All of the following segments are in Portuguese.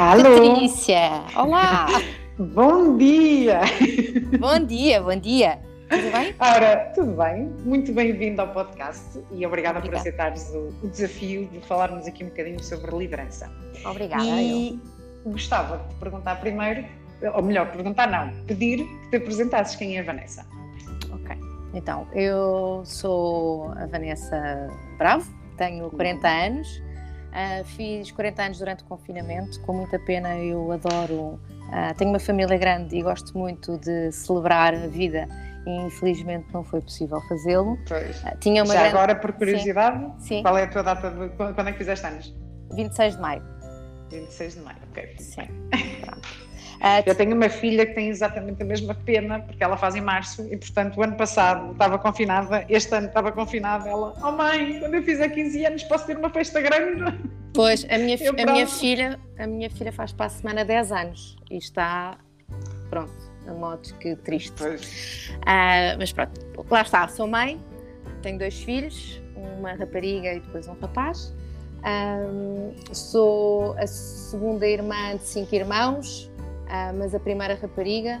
Alô? Patrícia! Olá! bom dia! Bom dia, bom dia! Tudo bem? Ora, tudo bem? Muito bem-vindo ao podcast e obrigada, obrigada. por aceitares o, o, desafio de falarmos aqui um bocadinho sobre liderança. Obrigada. E eu. gostava de perguntar primeiro, ou melhor, perguntar não, pedir que te apresentasses quem é a Vanessa. Ok, então, eu sou a Vanessa Bravo, tenho 40 anos. Uh, fiz 40 anos durante o confinamento, com muita pena, eu adoro. Uh, tenho uma família grande e gosto muito de celebrar a vida e infelizmente não foi possível fazê-lo. Uh, tinha uma Já grande... agora, por curiosidade, Sim. qual é a tua data de quando é que fizeste anos? 26 de maio. 26 de maio, ok. Sim. Pronto. Eu tenho uma filha que tem exatamente a mesma pena, porque ela faz em março, e portanto o ano passado estava confinada, este ano estava confinada, ela, oh mãe, quando eu fizer 15 anos posso ter uma festa grande? Pois, a minha, a minha filha, a minha filha faz para a semana 10 anos e está, pronto, a modo que triste. Uh, mas pronto, lá está, sou mãe, tenho dois filhos, uma rapariga e depois um rapaz. Um, ah, sou a segunda irmã de cinco irmãos, uh, mas a primeira rapariga,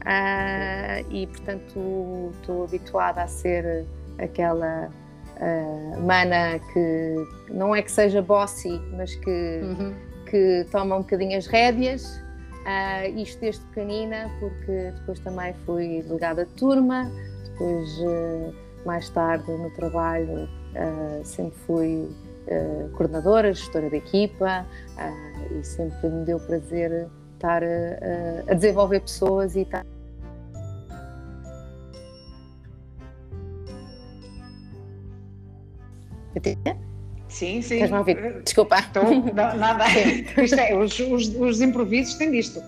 uh, e portanto estou habituada a ser aquela uh, mana que não é que seja bossy, mas que, uhum. que toma um bocadinho as rédeas. Uh, isto desde pequenina, porque depois também fui delegada de turma, depois uh, mais tarde no trabalho uh, sempre fui coordenadora, gestora de equipa e sempre me deu prazer estar a, a desenvolver pessoas e estar. Sim, sim. Estás-me a ouvir? Desculpa. Estou, não, nada. Isto é, os, os, os improvisos têm disto.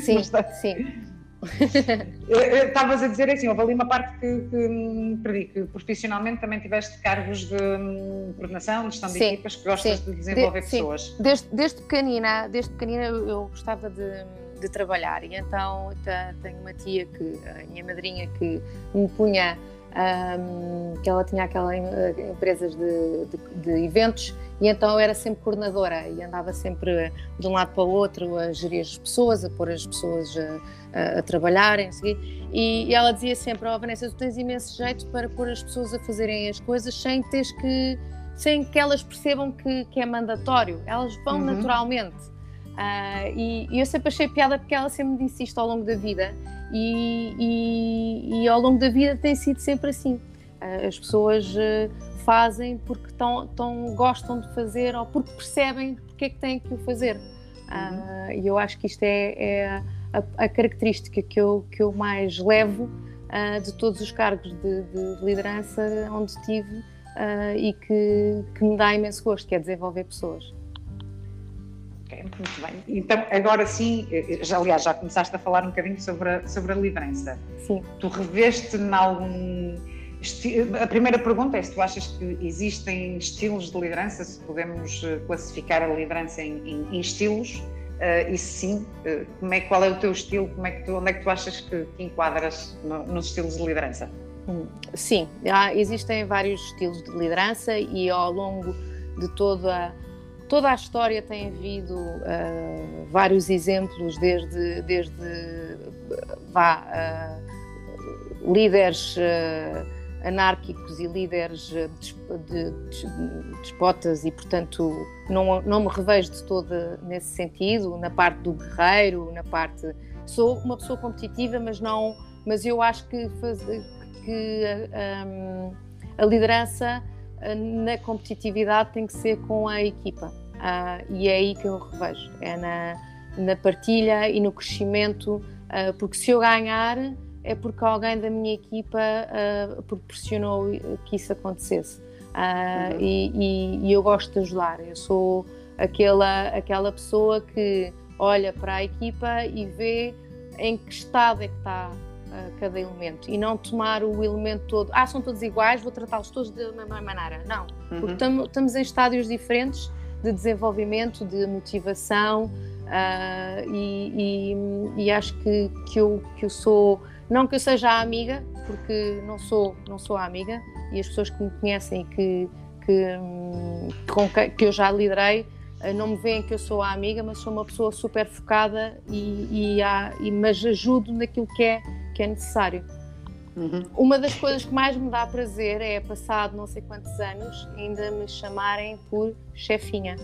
Sim, sim. Estavas a dizer assim, houve ali uma parte que, que perdi, que profissionalmente também tiveste cargos de hum, coordenação, de gestão de sim, equipas, que gostas sim. de desenvolver de, pessoas. Sim. Desde, desde pequenina, desde pequenina eu, gostava de, de, trabalhar e então tenho uma tia que, a minha madrinha, que me punha um, que ela tinha aquelas eh, empresas de, de, de, eventos e então eu era sempre coordenadora e andava sempre de um lado para o outro a gerir as pessoas, a pôr as pessoas a, a, a trabalharem e, e, ela dizia sempre, oh Vanessa, tu tens imenso jeito para pôr as pessoas a fazerem as coisas sem teres que sem que elas percebam que, que é mandatório, elas vão uhum. naturalmente uh, e, e eu sempre achei piada porque ela sempre me disse isto ao longo da vida e, e, e, ao longo da vida tem sido sempre assim. Ah, as pessoas ah, fazem porque tão, tão gostam de fazer ou porque percebem porque é que têm que o fazer. Uhum. E eu acho que isto é, é a, a, característica que eu, que eu mais levo uh, de todos os cargos de, de liderança onde estive uh, e que, que me dá imenso gosto, que é desenvolver pessoas. Muito bem. Então, agora sim, já, aliás, já começaste a falar um bocadinho sobre a, sobre a liderança. Sim. Tu reveste em algum. A primeira pergunta é se tu achas que existem estilos de liderança, se podemos eh, classificar a liderança em, em, em estilos, uh, e se sim, uh, como é, qual é o teu estilo, como é que tu, onde é que tu achas que te enquadras no, nos estilos de liderança? Hum, sim, há, existem vários estilos de liderança e ao longo de toda a toda a história tem havido uh, vários exemplos, desde, desde vá, uh, líderes uh, anárquicos e líderes de, de, de, despotas, e portanto não, não me revejo de todo nesse sentido, na parte do guerreiro, na parte. Sou uma pessoa competitiva, mas não. Mas eu acho que, faz, que um, a liderança na competitividade tem que ser com a equipa. Uh, e é aí que eu revejo, é na, na partilha e no crescimento, uh, porque se eu ganhar é porque alguém da minha equipa uh, proporcionou que isso acontecesse. Uhum. E, e, e, eu gosto de ajudar, eu sou aquela, aquela pessoa que olha para a equipa e vê em que estado é que está cada elemento e não tomar o elemento todo, ah, são todos iguais, vou tratá-los todos da mesma maneira. Não, porque uhum. estamos em estádios diferentes de desenvolvimento, de motivação uh, e, e, e, acho que, que, eu, que eu sou, não que eu seja a amiga, porque não sou, não sou a amiga e as pessoas que me conhecem e que, que, que, que eu já liderei uh, não me veem que eu sou a amiga, mas sou uma pessoa super focada e, e, há, e mas ajudo naquilo que é, que é necessário. Uhum. Uma das coisas que mais me dá prazer é, passado não sei quantos anos, ainda me chamarem por chefinha.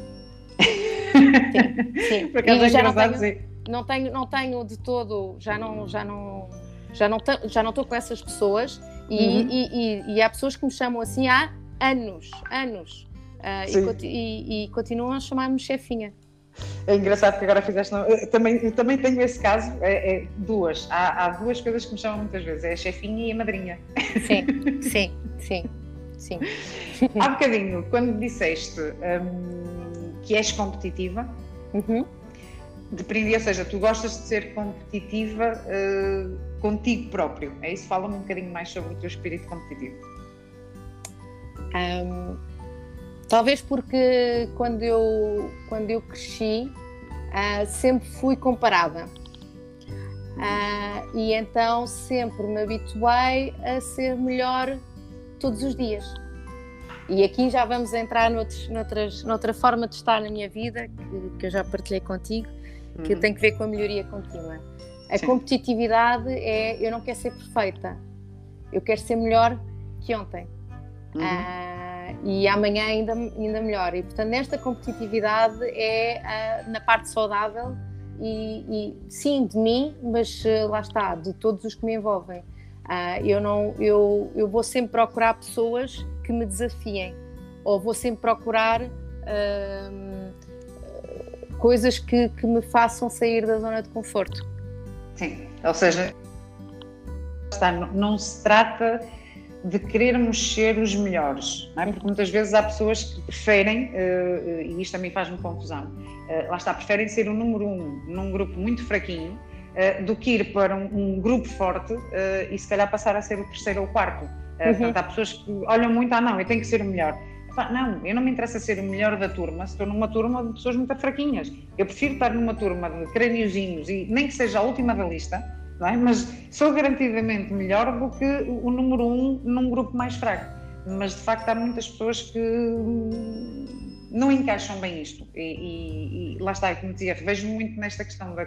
sim, sim. Por acaso é já não tenho, não tenho, não tenho de todo, já não, já não, já não, já não estou com essas pessoas e, uhum. e, e, e, há pessoas que me chamam assim há anos, anos. Uh, e, e, continuam a chamar-me chefinha. É engraçado que agora fizeste. Eu também, eu também tenho esse caso, é, é duas. Há, há, duas coisas que me chamam muitas vezes: é a chefinha e a madrinha. Sim, sim, sim. sim. Há bocadinho, quando disseste um, que és competitiva, uhum. deprendi, ou seja, tu gostas de ser competitiva uh, contigo próprio. É isso? Fala-me um bocadinho mais sobre o teu espírito competitivo. Um, talvez porque quando eu, quando eu cresci uh, sempre fui comparada. Uh, e então sempre me habituei a ser melhor todos os dias. E aqui já vamos entrar noutros, noutras, noutra forma de estar na minha vida, que, que eu já partilhei contigo, que uhum. tem que ver com a melhoria contínua. A Sim. competitividade é eu não quero ser perfeita, eu quero ser melhor que ontem. Uhum. Uh, e amanhã ainda, ainda melhor. E portanto, nesta competitividade é uh, na parte saudável e, e, sim de mim, mas uh, lá está, de todos os que me envolvem. eu, não, eu, eu vou sempre procurar pessoas que me desafiem, ou vou sempre procurar coisas que, que me façam sair da zona de conforto. Sim, ou seja, está, não se trata de querermos ser os melhores, é? porque muitas vezes há pessoas que preferem, uh, e isto também faz-me confusão, uh, lá está, preferem ser o número um num grupo muito fraquinho do que ir para um, um grupo forte e se calhar passar a ser o terceiro ou o quarto. Uhum. Portanto, há pessoas que olham muito, ah não, eu tenho que ser o melhor. Não, eu não me interessa ser o melhor da turma se estou numa turma de pessoas muito fraquinhas. Eu prefiro estar numa turma de crâniozinhos e nem que seja a última da lista, é? mas sou garantidamente melhor do que o número um num grupo mais fraco. Mas de facto há muitas pessoas que não encaixam bem isto. E, e, e lá está, como dizia, vejo muito nesta questão da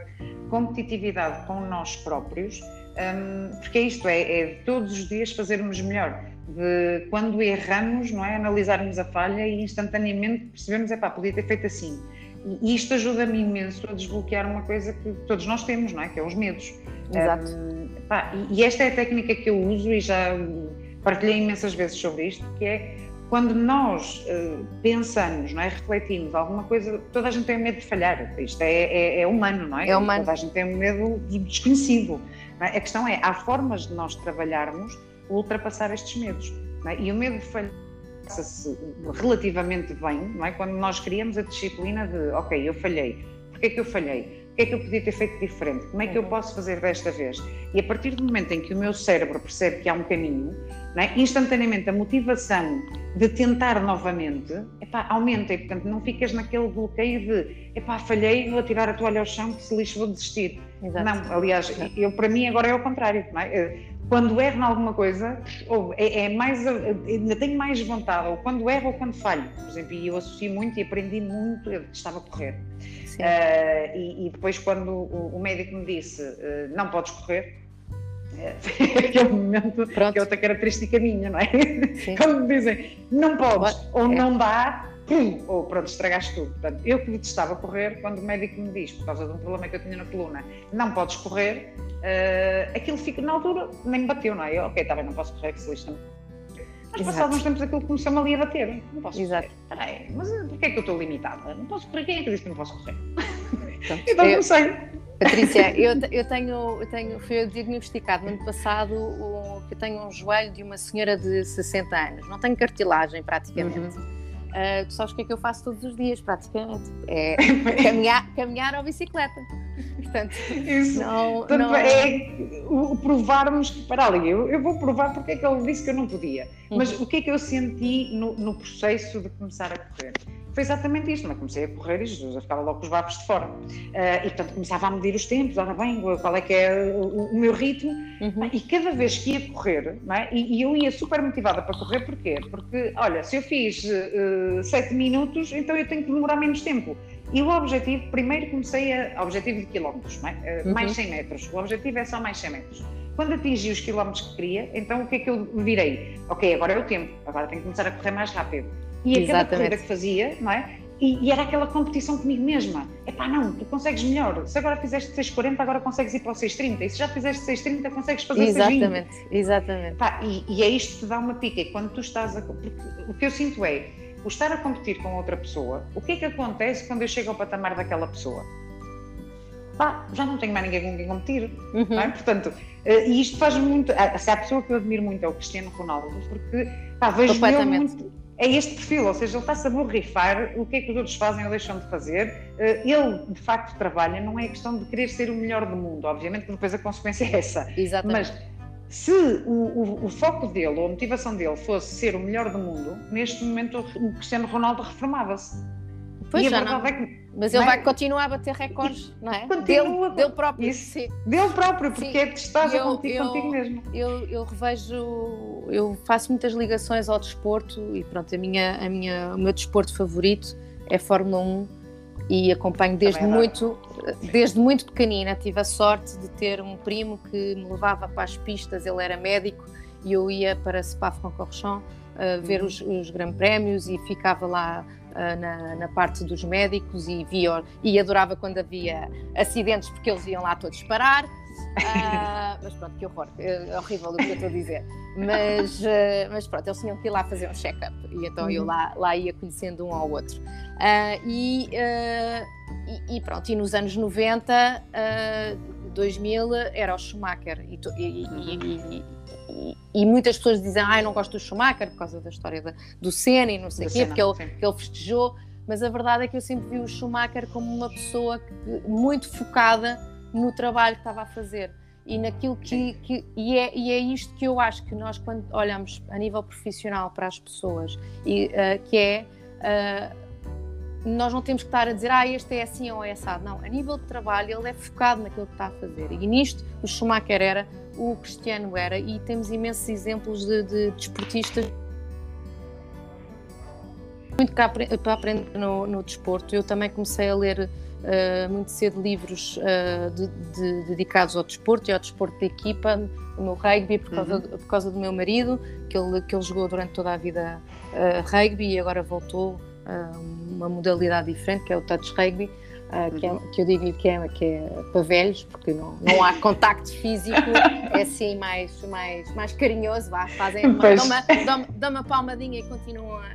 competitividade com nós próprios, um, porque é isto, é, é todos os dias fazermos melhor de quando erramos, não é? Analisarmos a falha e instantaneamente percebemos, é pá, podia ter feito assim. E isto ajuda-me imenso a desbloquear uma coisa que todos nós temos, não é? Que é os medos. Exato. Um, pá, e esta é a técnica que eu uso e já partilhei imensas vezes sobre isto, que é quando nós uh, pensamos, não é? refletimos alguma coisa, toda a gente tem medo de falhar. Isto é, é, é humano, não é? É humano. Toda a gente tem medo do desconhecido. É? A questão é, há formas de nós trabalharmos ultrapassar estes medos. É? E o medo de falhar passa-se relativamente bem, não é? Quando nós criamos a disciplina de, ok, eu falhei, porquê é que eu falhei? O que é que eu podia ter feito diferente? Como é que eu uhum. posso fazer desta vez? E a partir do momento em que o meu cérebro percebe que há um caminho, é? instantaneamente a motivação de tentar novamente epá, aumenta e, portanto, não ficas naquele bloqueio de epá, falhei, vou tirar a toalha ao chão, que se lixo, vou desistir. Exato. Não, aliás, eu, para mim agora é o contrário. É? Quando erro em alguma coisa, ou é, é, mais, ainda tenho mais vontade, ou quando erro ou quando falho, por exemplo, e eu associo muito e aprendi muito, eu estava a correr. Uh, e, e, depois quando o, o, médico me disse, uh, não podes correr, uh, aquele momento Pronto. que é outra característica minha, não é? Sim. Quando me dizem, não podes, ou é. não dá, ou pronto, estragaste tudo. Portanto, eu que detestava correr, quando o médico me diz, por causa de um problema que eu tinha na coluna, não podes correr, uh, aquilo fica, na altura, nem me bateu, não é? Eu, ok, está bem, não posso correr, que se. Mas passados uns tempos aquilo começou-me ali a bater. Não posso Exato. correr. Peraí, mas porquê é que eu estou limitada? Não posso correr? Quem é que disse que não posso correr? Então, então eu, comecei. Patrícia, eu, eu, tenho, eu tenho, fui diagnosticado no ano passado que eu tenho um joelho de uma senhora de 60 anos. Não tenho cartilagem praticamente. Uhum. Uh, tu sabes o que é que eu faço todos os dias, praticamente? É caminhar, caminhar ou bicicleta. portanto, Isso. Não, não... é o, provarmos que, para ali, eu, eu, vou provar porque é que ele disse que eu não podia. Mas uhum. o que é que eu senti no, no processo de começar a correr? Foi exatamente isto, mas comecei a correr e Jesus, eu ficava logo com os bafos de fora. Uh, e portanto começava a medir os tempos, ora bem, qual é que é o, o meu ritmo, uhum. e cada vez que ia correr, é? e, e, eu ia super motivada para correr, porquê? Porque, olha, se eu fiz uh, sete minutos, então eu tenho que demorar menos tempo. E o objetivo, primeiro comecei a. Objetivo de quilómetros, é? uh, uhum. mais 100 metros. O objetivo é só mais 100 metros. Quando atingi os quilómetros que queria, então o que é que eu virei? Ok, agora é o tempo, agora tenho que começar a correr mais rápido. E aquela corrida que fazia, não é? E, e, era aquela competição comigo mesma. É pá, não, tu consegues melhor. Se agora fizeste 6,40, agora consegues ir para o 6,30. E se já fizeste 6,30, consegues fazer Exatamente, 6,20. exatamente. Pá, e, e, é isto que te dá uma pica. E quando tu estás a. O que eu sinto é, o estar a competir com outra pessoa, o que é que acontece quando eu chego ao patamar daquela pessoa? Pá, já não tenho mais ninguém com quem competir. Uhum. É? Portanto, eh, e isto faz muito. Se há a pessoa que eu admiro muito é o Cristiano Ronaldo, porque pá, vejo muito é este perfil, ou seja, ele está-se a borrifar o que é que os outros fazem ou deixam de fazer. Eh, ele, de facto, trabalha, não é questão de querer ser o melhor do mundo, obviamente que depois a consequência é essa. Exatamente. Mas se o, o, o, foco dele ou a motivação dele fosse ser o melhor do mundo, neste momento o Cristiano Ronaldo reformava-se. Pois e já não. É que, mas ele vai continuar a bater recordes, não é? Continua, dele, dele próprio. Isso, sim. Dele próprio, porque sim. é que estás eu, contigo mesmo. Eu, eu revejo, eu faço muitas ligações ao desporto e pronto, a minha, a minha, o meu desporto favorito é Fórmula 1 e acompanho desde muito, desde muito pequenina. Tive a sorte de ter um primo que me levava para as pistas, ele era médico e eu ia para Spa-Francorchamps uh, ver uhum. os, os Grand Prémios e ficava lá uh, na, na, parte dos médicos e, via, e adorava quando havia acidentes porque eles iam lá todos parar. Uh, mas pronto, que horror, é, horrível o que eu estou a dizer. Mas, uh, mas pronto, eles tinham que ir lá fazer um check-up e então uhum. eu lá, lá ia conhecendo um ao outro. Uh, e, e, e, pronto, e nos anos 90, 2000 era o Schumacher e, e, e, muitas pessoas dizem, ah, eu não gosto do Schumacher por causa da história da, do Senna e não sei o quê, porque ele, ele festejou, mas a verdade é que eu sempre vi o Schumacher como uma pessoa que, muito focada no trabalho que estava a fazer e naquilo que, que e, é, e é isto que eu acho que nós quando olhamos a nível profissional para as pessoas e uh, que é uh, nós não temos que estar a dizer, ah, este é assim ou é assado. Não, a nível de trabalho ele é focado naquilo que está a fazer. E nisto o Schumacher era, o Cristiano era, e temos imensos exemplos de, de desportistas muito para aprender no, no, desporto. Eu também comecei a ler uh, muito cedo livros uh, de, de, dedicados ao desporto e ao desporto de equipa, o meu rugby, por causa, uhum. por causa do meu marido, que ele, que ele jogou durante toda a vida uh, rugby e agora voltou uma modalidade diferente, que é o touch rugby, uh, que, é, que, eu digo que é, que é para velhos, porque não, não há contacto físico, é assim mais, mais, mais carinhoso, vá, fazem uma, dão, uma, dão, dão uma palmadinha e continuam a,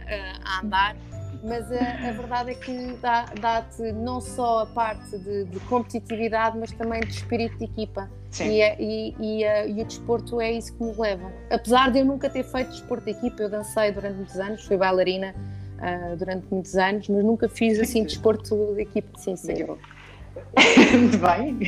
a andar. Mas a, a, verdade é que dá-te dá não só a parte de, de, competitividade, mas também de espírito de equipa. Sim. E, é, e, e, e, o desporto é isso que nos leva. Apesar de eu nunca ter feito desporto de equipa, eu dancei durante muitos anos, fui bailarina, uh, durante muitos anos, mas nunca fiz assim desporto de equipe, sim, sim. Muito bem.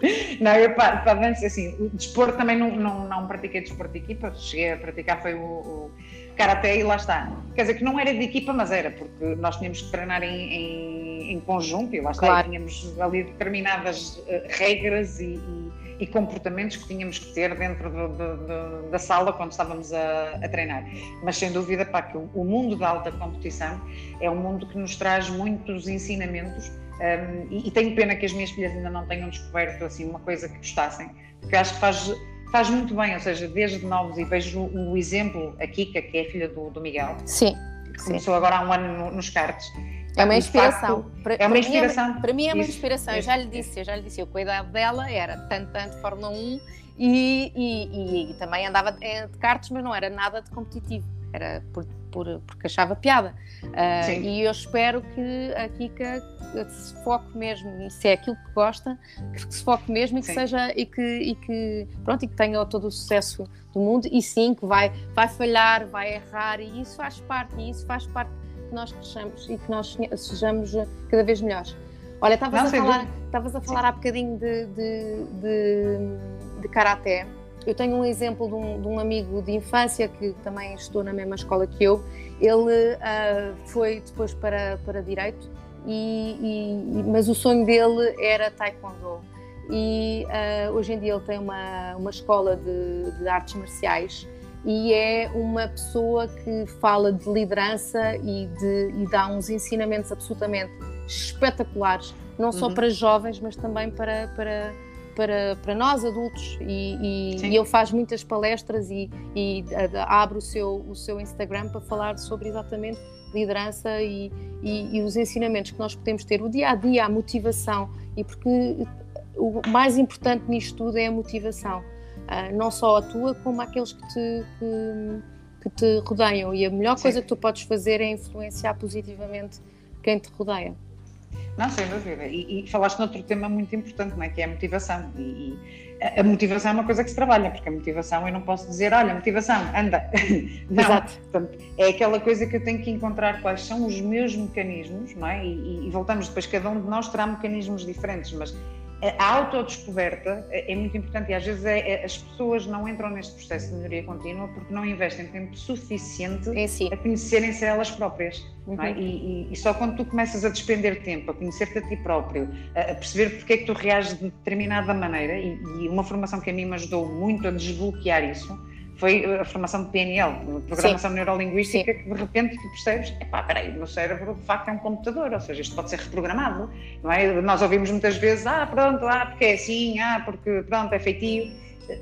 Não, eu para, para assim, o desporto também não, não, não pratiquei desporto de equipa, cheguei a praticar foi o, o karaté e lá está. Quer dizer que não era de equipa, mas era, porque nós tínhamos que treinar em, em, em conjunto e lá está, claro. e tínhamos ali determinadas uh, regras e, e e comportamentos que tínhamos que ter dentro do, do, do, da sala quando estávamos a, a, treinar. Mas sem dúvida pá, que o, o, mundo da alta competição é um mundo que nos traz muitos ensinamentos um, e, e, tenho pena que as minhas filhas ainda não tenham descoberto assim uma coisa que gostassem, porque acho que faz, faz muito bem, ou seja, desde novos, e vejo o, o exemplo, a Kika, que é a filha do, do Miguel, sim, que começou sim. agora há um ano no, nos karts, é uma inspiração. Facto, para, é uma inspiração. Para mim é, uma inspiração. Eu já lhe disse, eu já lhe disse, eu, a idade dela era tanto, tanto Fórmula 1 e, e, e, também andava de, de karts, mas não era nada de competitivo. Era por, por, porque achava piada. Uh, e eu espero que a Kika se foque mesmo, se é aquilo que gosta, que se foque mesmo e que sim. seja e que, e que pronto e que tenha todo o sucesso do mundo e sim que vai vai falhar, vai errar e isso faz parte e isso faz parte que nós cresçamos e que nós sejamos cada vez melhores. Olha, estavas a, falar, a falar há bocadinho de, de, de, de karaté. Eu tenho um exemplo de um, de um, amigo de infância que também estudou na mesma escola que eu. Ele uh, foi depois para, para Direito, e, e, mas o sonho dele era Taekwondo. E uh, hoje em dia ele tem uma, uma escola de, de artes marciais e é uma pessoa que fala de liderança e, de, e dá uns ensinamentos absolutamente espetaculares, não só uhum. para jovens, mas também para, para, para, para nós adultos. E, e, e ele faz muitas palestras e, e abre o seu, o seu Instagram para falar sobre exatamente liderança e, e, e, os ensinamentos que nós podemos ter, o dia a dia, a motivação, e porque o mais importante nisto tudo é a motivação uh, não só a tua, como aqueles que te, que, que te rodeiam. E a melhor Sim. coisa que tu podes fazer é influenciar positivamente quem te rodeia. Não, sem dúvida. E, e falaste noutro tema muito importante, não é? que é a motivação. E, e, a motivação é uma coisa que se trabalha, porque a motivação eu não posso dizer, olha, motivação, anda. não, Exato. Portanto, é aquela coisa que eu tenho que encontrar quais são os meus mecanismos, não é? E, e voltamos depois, cada um de nós terá mecanismos diferentes, mas a autodescoberta é, é muito importante e às vezes é, é, as pessoas não entram neste processo de melhoria contínua porque não investem tempo suficiente si. a conhecerem-se elas próprias. É? Uhum. É? E, e, e, só quando tu começas a despender tempo, a conhecer-te a ti próprio, a, a, perceber porque é que tu reages de determinada maneira, e, e uma formação que a mim me ajudou muito a desbloquear isso, foi a formação de PNL, Programação Sim. Neurolinguística, Sim. que de repente tu percebes, epá, peraí, o meu cérebro de facto é um computador, ou seja, isto pode ser reprogramado, não é? Nós ouvimos muitas vezes, ah, pronto, ah, porque é assim, ah, porque pronto, é feitio.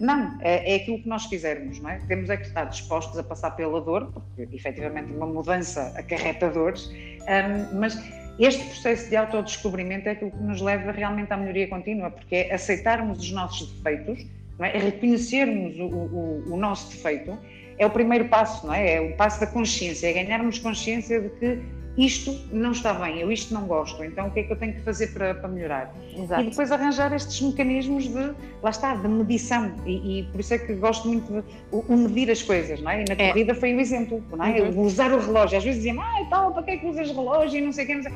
Não, é, é aquilo que nós fizermos, não é? Temos é que estar dispostos a passar pela dor, porque efetivamente uma mudança acarreta dores, um, mas este processo de autodescobrimento é aquilo que nos leva realmente à melhoria contínua, porque é aceitarmos os nossos defeitos, é? reconhecermos o, o, o, nosso defeito é o primeiro passo, não é? É o passo da consciência, é ganharmos consciência de que isto não está bem, eu isto não gosto, então o que é que eu tenho que fazer para, para melhorar? Exato. E depois arranjar estes mecanismos de, lá está, de medição, e, e por isso é que gosto muito de o, o medir as coisas, não é? E na é. corrida foi o exemplo, não é? Uhum. Usar o relógio, às vezes diziam, ah, tal, para que é que usas relógio e não sei o que, não sei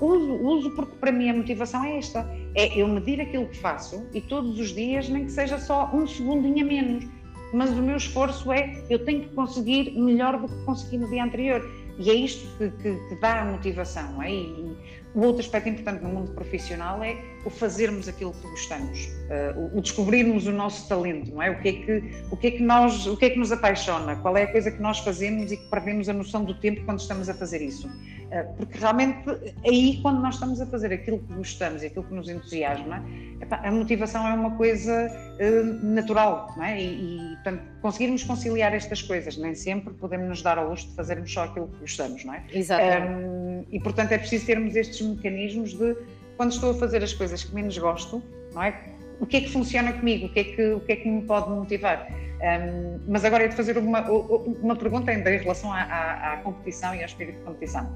uso, uso porque para mim a motivação é esta: é eu medir aquilo que faço e todos os dias, nem que seja só um segundinho a menos, mas o meu esforço é eu tenho que conseguir melhor do que consegui no dia anterior. E é isto que, que, que dá a motivação. É? E, o outro aspecto importante no mundo profissional é o fazermos aquilo que gostamos, uh, o descobrirmos o nosso talento, não é? O que é que o que é que nós, o que é que nos apaixona? Qual é a coisa que nós fazemos e que perdemos a noção do tempo quando estamos a fazer isso? Uh, porque realmente aí quando nós estamos a fazer aquilo que gostamos e aquilo que nos entusiasma, a motivação é uma coisa uh, natural, não é? E, e portanto conseguirmos conciliar estas coisas, nem sempre podemos nos dar ao luxo de fazermos só aquilo que gostamos, não é? Exatamente. Um, e portanto é preciso termos estes mecanismos de quando estou a fazer as coisas que menos gosto, não é? O que é que funciona comigo? O que é que, o que, é que me pode motivar? Um, mas agora é de fazer uma, uma pergunta ainda em relação à, à, à, competição e ao espírito de competição.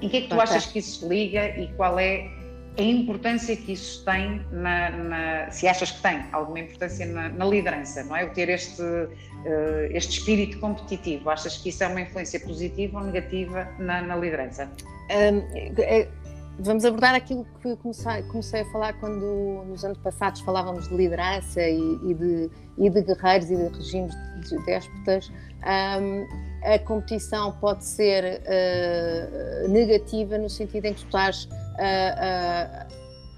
Em que é que tu achas que isso se liga e qual é a importância que isso tem na, na se achas que tem alguma importância na, na liderança, não é? O ter este, uh, este espírito competitivo, achas que isso é uma influência positiva ou negativa na, liderança? Um, é, vamos abordar aquilo que comecei, comecei, a falar quando nos anos passados falávamos de liderança e, e, de, e de, guerreiros e de regimes de déspotas. Um, a competição pode ser uh, negativa no sentido em que tu estás a,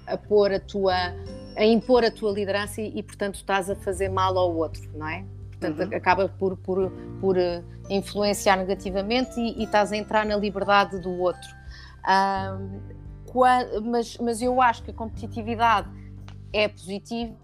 a, a pôr a tua a impor a tua liderança e, e, portanto estás a fazer mal ao outro, não é? Portanto, uhum. acaba por, por, por eh, influenciar negativamente e, e, estás a entrar na liberdade do outro. Um, mas, mas eu acho que a competitividade é positiva.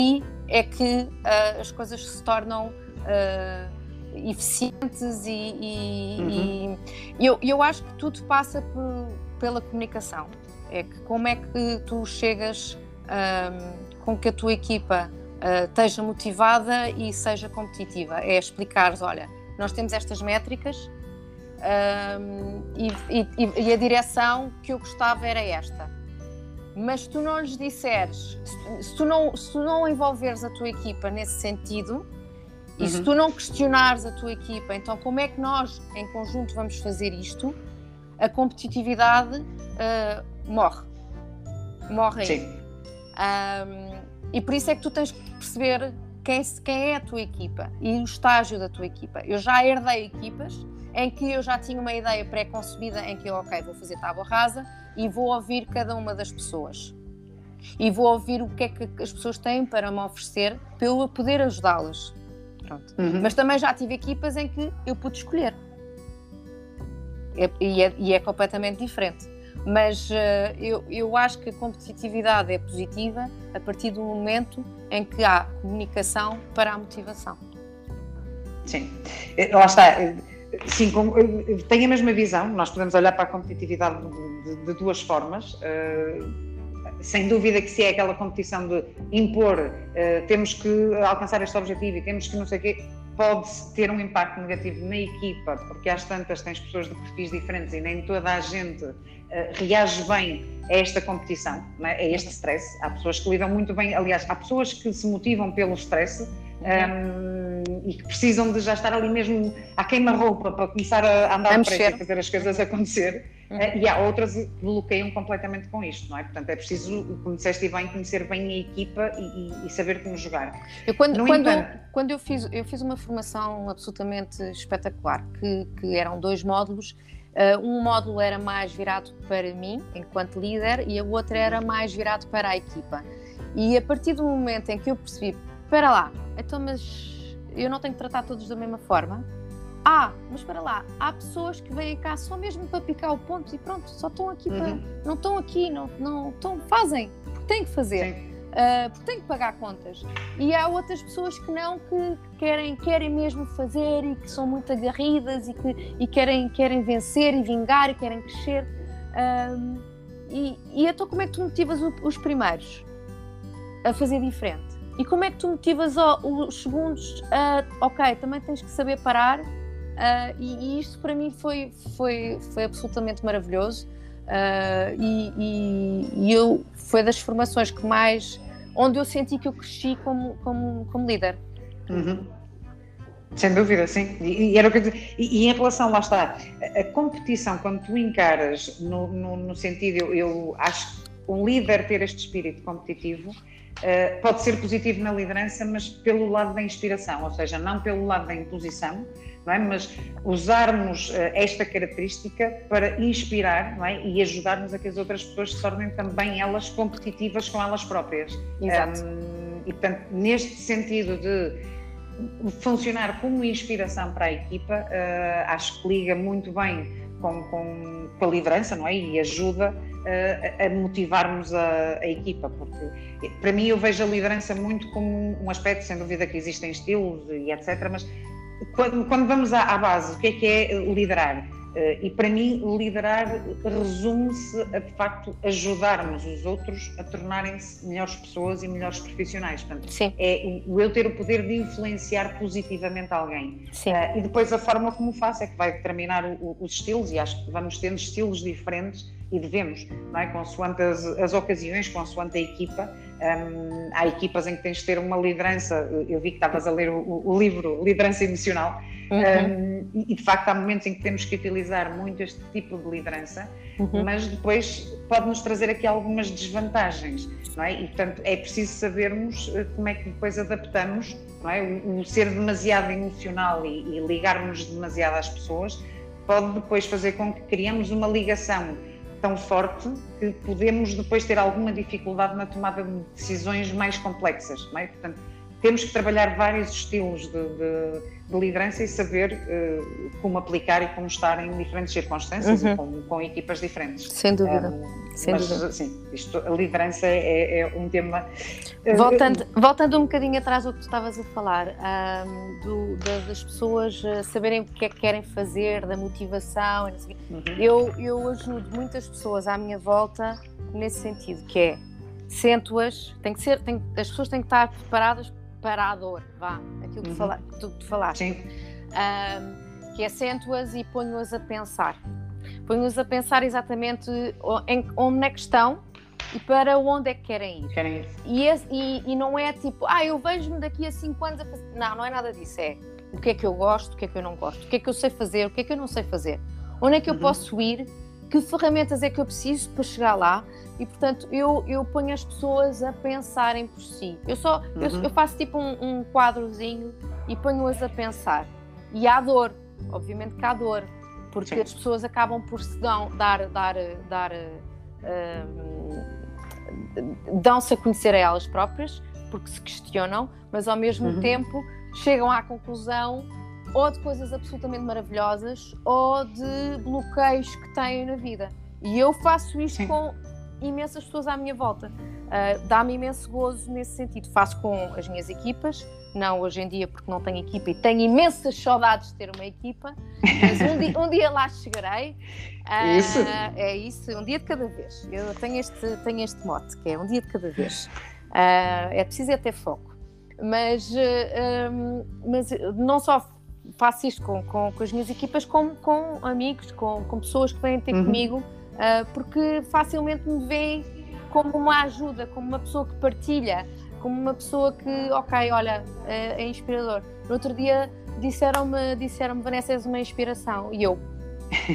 E é que uh, as coisas se tornam uh, eficientes e, e, uhum. e, eu, eu acho que tudo passa por, pela comunicação. É que como é que tu chegas um, com que a tua equipa uh, esteja motivada e seja competitiva? É explicares, olha, nós temos estas métricas um, e, e, e, a direção que eu gostava era esta. Mas se tu não lhes disseres, se tu não, se tu não envolveres a tua equipa nesse sentido, E se uhum. tu não questionares a tua equipa, então como é que nós, em conjunto, vamos fazer isto? A competitividade uh, morre. Morre aí. Sim. Um, e por isso é que tu tens que perceber quem, quem é a tua equipa e o estágio da tua equipa. Eu já herdei equipas em que eu já tinha uma ideia pré-concebida em que eu, ok, vou fazer tábua rasa e vou ouvir cada uma das pessoas. E vou ouvir o que é que as pessoas têm para me oferecer para eu poder ajudá-las. Uhum. Mas também já tive equipas em que eu pude escolher. E é, e é completamente diferente. Mas uh, eu, eu acho que a competitividade é positiva a partir do momento em que há comunicação para a motivação. Sim, eh, lá está. Eh, sim, como, tenho a mesma visão. Nós podemos olhar para a competitividade de, de, de duas formas. Uh, sem dúvida que se é aquela competição de impor, uh, temos que alcançar este objetivo e temos que não sei o quê, pode ter um impacto negativo na equipa, porque às tantas tens pessoas de perfis diferentes e nem toda a gente uh, reage bem a esta competição, é? a este stress. Há pessoas que lidam muito bem, aliás, há pessoas que se motivam pelo stress um, e que precisam de já estar ali mesmo à queima-roupa para começar a andar depressa e fazer as coisas acontecer. Uhum. Uh, e há outras que bloqueiam completamente com isto, não é? Portanto, é preciso, como disseste bem, conhecer bem a equipa e, e, e saber como jogar. Eu, quando, quando, entanto... quando eu fiz, eu fiz uma formação absolutamente espetacular, que, que eram dois módulos. Uh, um módulo era mais virado para mim, enquanto líder, e o outro era mais virado para a equipa. E a partir do momento em que eu percebi, espera lá, então, mas eu não tenho que tratar todos da mesma forma? Ah, mas espera lá, há pessoas que vêm cá só mesmo para picar o ponto e pronto, só estão aqui uhum. para. Não estão aqui, não, não estão, fazem, porque têm que fazer. Uh, porque têm que pagar contas. E há outras pessoas que não, que querem, querem mesmo fazer e que são muito agarridas e que e querem, querem vencer e vingar e querem crescer. Uh, e, e então, como é que tu motivas os primeiros a fazer diferente? E como é que tu motivas os segundos a, ok, também tens que saber parar? Uh, e, e, isto para mim foi, foi, foi absolutamente maravilhoso. Uh, e, e, e, eu foi das formações que mais onde eu senti que eu cresci como, como, como líder. Uhum. Sem dúvida, sim. E, era o que eu, e, em relação, lá está, a, a competição, quando tu encaras no, no, no sentido, eu, eu, acho que um líder ter este espírito competitivo uh, pode ser positivo na liderança, mas pelo lado da inspiração, ou seja, não pelo lado da imposição, é? mas usarmos uh, esta característica para inspirar é? e ajudarmos a que as outras pessoas se tornem também elas competitivas com elas próprias. Exato. Um, e, portanto, neste sentido de funcionar como inspiração para a equipa, uh, acho que liga muito bem com, com, com, a liderança não é? e ajuda uh, a motivarmos a, a, equipa, porque para mim eu vejo a liderança muito como um aspecto, sem dúvida que existem estilos e etc., mas quando, quando vamos à, à, base, o que é que é liderar? Uh, e para mim, liderar resume-se a de facto ajudarmos os outros a tornarem-se melhores pessoas e melhores profissionais. Portanto, Sim. é o eu ter o poder de influenciar positivamente alguém. Uh, e depois a forma como faço é que vai determinar o, os estilos, e acho que vamos tendo estilos diferentes e devemos, não é? consoante as, as ocasiões, consoante a equipa. Um, há equipas em que tens de ter uma liderança, eu vi que estavas a ler o, o livro Liderança Emocional, uhum. um, e, de facto há momentos em que temos que utilizar muito este tipo de liderança, uhum. mas depois pode-nos trazer aqui algumas desvantagens, não é? E portanto é preciso sabermos eh, como é que depois adaptamos, não é? O, o ser demasiado emocional e, e ligarmos demasiado às pessoas pode depois fazer com que criemos uma ligação tão forte que podemos depois ter alguma dificuldade na tomada de decisões mais complexas. Não é? Portanto, temos que trabalhar vários estilos de, de, de liderança e saber uh, como aplicar e como estar em diferentes circunstâncias uhum. e com, com, equipas diferentes. Sem dúvida. Um, Sem mas, dúvida. Sim, isto, a liderança é, é um tema. Uh, voltando, voltando um bocadinho atrás ao que tu estavas a falar, um, do, das pessoas saberem o que é que querem fazer, da motivação, uhum. eu, eu ajudo muitas pessoas à minha volta nesse sentido, que é sento-as, tem que ser, tem, as pessoas têm que estar preparadas para a dor, vá, aquilo que, uhum. fala, que tu, tu falaste. Sim. Um, que assento-as e ponho-as a pensar. Ponho-as a pensar exatamente em, onde na questão e para onde é que querem ir. Querem ir. E, esse, e, e não é tipo, ah, eu vejo-me daqui a 5 anos a fazer. Não, não é nada disso. É o que é que eu gosto, o que é que eu não gosto, o que é que eu sei fazer, o que é que eu não sei fazer, onde é que eu uhum. posso ir, que ferramentas é que eu preciso para chegar lá. E portanto, eu, eu ponho as pessoas a pensarem por si. Eu só uhum. eu, eu, faço tipo um, um quadrozinho e ponho-as a pensar. E há dor, obviamente que há dor, porque Sim. as pessoas acabam por se dão, dar, dar, dar um, dão-se a conhecer a elas próprias, porque se questionam, mas ao mesmo uhum. tempo chegam à conclusão ou de coisas absolutamente maravilhosas ou de bloqueios que têm na vida. E eu faço isto Sim. com imensas pessoas à minha volta. Uh, Dá-me imenso gozo nesse sentido. Faço com as minhas equipas, não hoje em dia porque não tenho equipa e tenho imensas saudades de ter uma equipa, mas um dia, um dia lá chegarei. Uh, isso. É isso, um dia de cada vez. Eu tenho este, tenho este mote, que é um dia de cada vez. Uh, é preciso é ter foco. Mas, uh, mas não só faço isto com, com, com, as minhas equipas, como com amigos, com, com pessoas que vêm ter uhum. comigo, porque facilmente me veem como uma ajuda, como uma pessoa que partilha, como uma pessoa que, ok, olha, é, é inspirador. No outro dia disseram-me, disseram-me, Vanessa, és uma inspiração. E eu,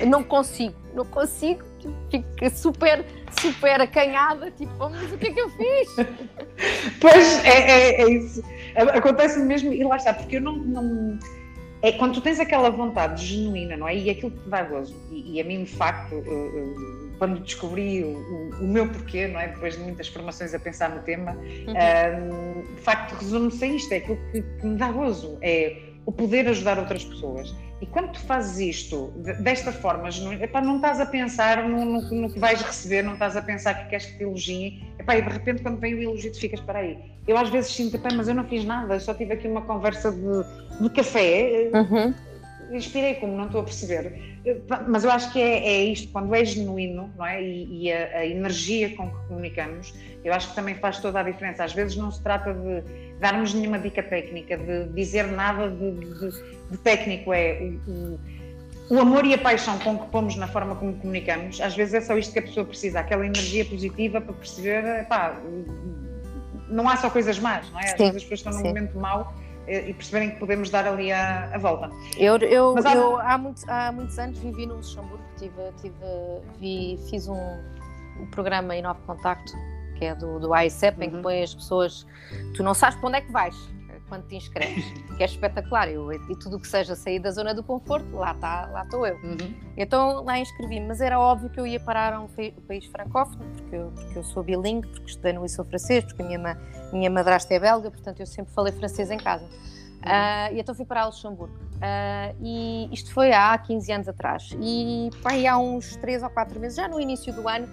não consigo, não consigo, fico super, super acanhada, tipo, oh, mas o que é que eu fiz? Pois, é, é, é isso. Acontece mesmo, e lá está, porque eu não, não é quando tu tens aquela vontade genuína, não é? E aquilo que te dá gozo. E, e a mim, de facto, uh, uh, quando descobri o, o, o, meu porquê, não é? Depois de muitas formações a pensar no tema, uhum. uh, de facto, resume-se a isto: é aquilo que, que, me dá gozo, é o poder ajudar outras pessoas. E quando tu fazes isto desta forma, epá, não estás a pensar no, no, no, que vais receber, não estás a pensar que queres que te elogiem, epá, e de repente, quando vem o elogio, tu ficas para aí. Eu às vezes sinto, epá, mas eu não fiz nada, só tive aqui uma conversa de, de café. Uhum inspirei como não estou a perceber. Mas eu acho que é, é isto, quando é genuíno, não é? E, e a, a, energia com que comunicamos, eu acho que também faz toda a diferença. Às vezes não se trata de darmos nenhuma dica técnica, de dizer nada de, de, de técnico, é o, o, o, amor e a paixão com que pomos na forma como comunicamos. Às vezes é só isto que a pessoa precisa, aquela energia positiva para perceber, pá, não há só coisas más, não é? Às sim, vezes as pessoas estão num momento mau e perceberem que podemos dar ali a, a volta. Eu, eu, há... eu há, muitos, há muitos anos vivi no Luxemburgo, tive, tive, vi, fiz um, um programa em Novo Contacto, que é do, do ICEP, uhum. em que uhum. põe as pessoas, tu não sabes para onde é que vais quando te inscreves, que é espetacular. Eu, e tudo o que seja sair da zona do conforto, lá está, lá estou eu. Uhum. Então lá inscrevi-me, mas era óbvio que eu ia parar a um país francófono, porque eu, porque eu sou bilingue, porque estudei no Liceu Francês, porque a minha, minha madrasta é belga, portanto eu sempre falei francês em casa. Uhum. Uh, e então fui para Luxemburgo. Uh, e isto foi há 15 anos atrás. E pá, há uns 3 ou 4 meses, já no início do ano,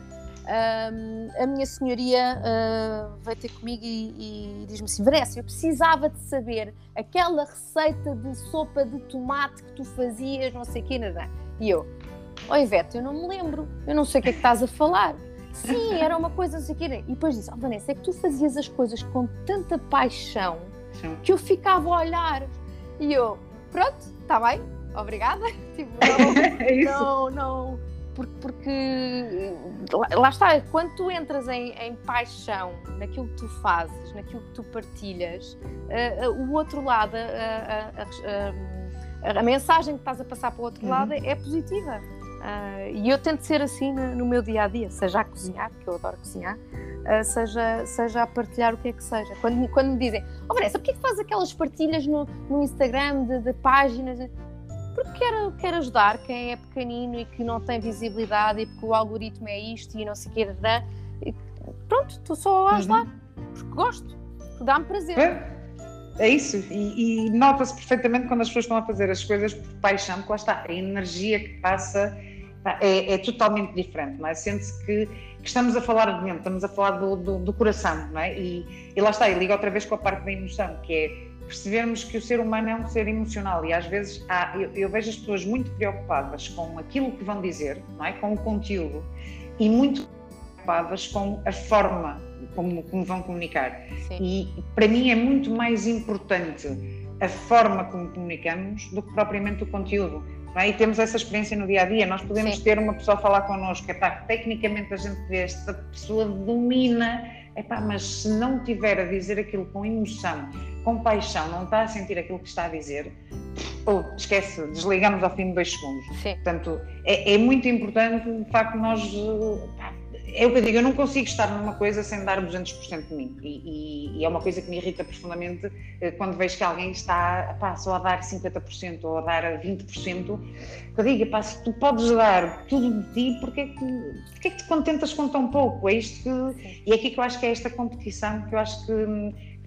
uh, a minha senhoria uh, veio ter comigo e, e diz-me assim: Vanessa, eu precisava de saber aquela receita de sopa de tomate que tu fazias, não sei o quê, nada. E eu, oi Ivete, eu não me lembro, eu não sei o que é que estás a falar. Sim, era uma coisa, não sei o quê. E depois disse: oh, Vanessa, é que tu fazias as coisas com tanta paixão Sim. que eu ficava a olhar. E eu, pronto, está bem, obrigada. Tipo, não, é não, não, porque, porque lá está, quando tu entras em, em, paixão naquilo que tu fazes, naquilo que tu partilhas, uh, uh, o outro lado, uh, a, mensagem que estás a passar para o outro uhum. lado é, positiva. e eu tento ser assim no, no, meu dia a dia, seja a cozinhar, porque eu adoro cozinhar, seja, seja a partilhar o que é que seja. Quando, quando me dizem, oh Vanessa, porquê que faz aquelas partilhas no, no Instagram de, de páginas? Porque quero, quero ajudar quem é pequenino e que não tem visibilidade e porque o algoritmo é isto e não sei o que. Pronto, estou só a ajudar, uhum. porque gosto, porque dá-me prazer. É, é isso, e, e nota-se perfeitamente quando as pessoas estão a fazer as coisas por paixão, porque lá está, a energia que passa é, é totalmente diferente, não é? Sente-se que, que, estamos a falar de dentro, estamos a falar do, do, do coração, não é? E, e lá está, e liga outra vez com a parte da emoção, que é percebermos que o ser humano é um ser emocional e às vezes há, eu, eu, vejo as pessoas muito preocupadas com aquilo que vão dizer, não é? com o conteúdo e muito preocupadas com a forma como, como vão comunicar. Sim. E para mim é muito mais importante a forma como comunicamos do que propriamente o conteúdo. É? E temos essa experiência no dia a dia. Nós podemos Sim. ter uma pessoa a falar connosco, epá, tecnicamente a gente vê, esta pessoa domina, epá, mas se não tiver a dizer aquilo com emoção, com paixão, não está a sentir aquilo que está a dizer, ou esquece, desligamos ao fim de dois segundos. Sim. Portanto, é, é muito importante, de facto, nós é o que eu digo, eu não consigo estar numa coisa sem dar 200% de mim. E, e, e, é uma coisa que me irrita profundamente eh, quando vejo que alguém está pá, só a dar 50% ou a dar 20%. Eu digo, pá, se tu podes dar tudo de ti, porquê é que, porquê é que te contentas com tão pouco? É isto que, e é aqui que eu acho que é esta competição que eu acho que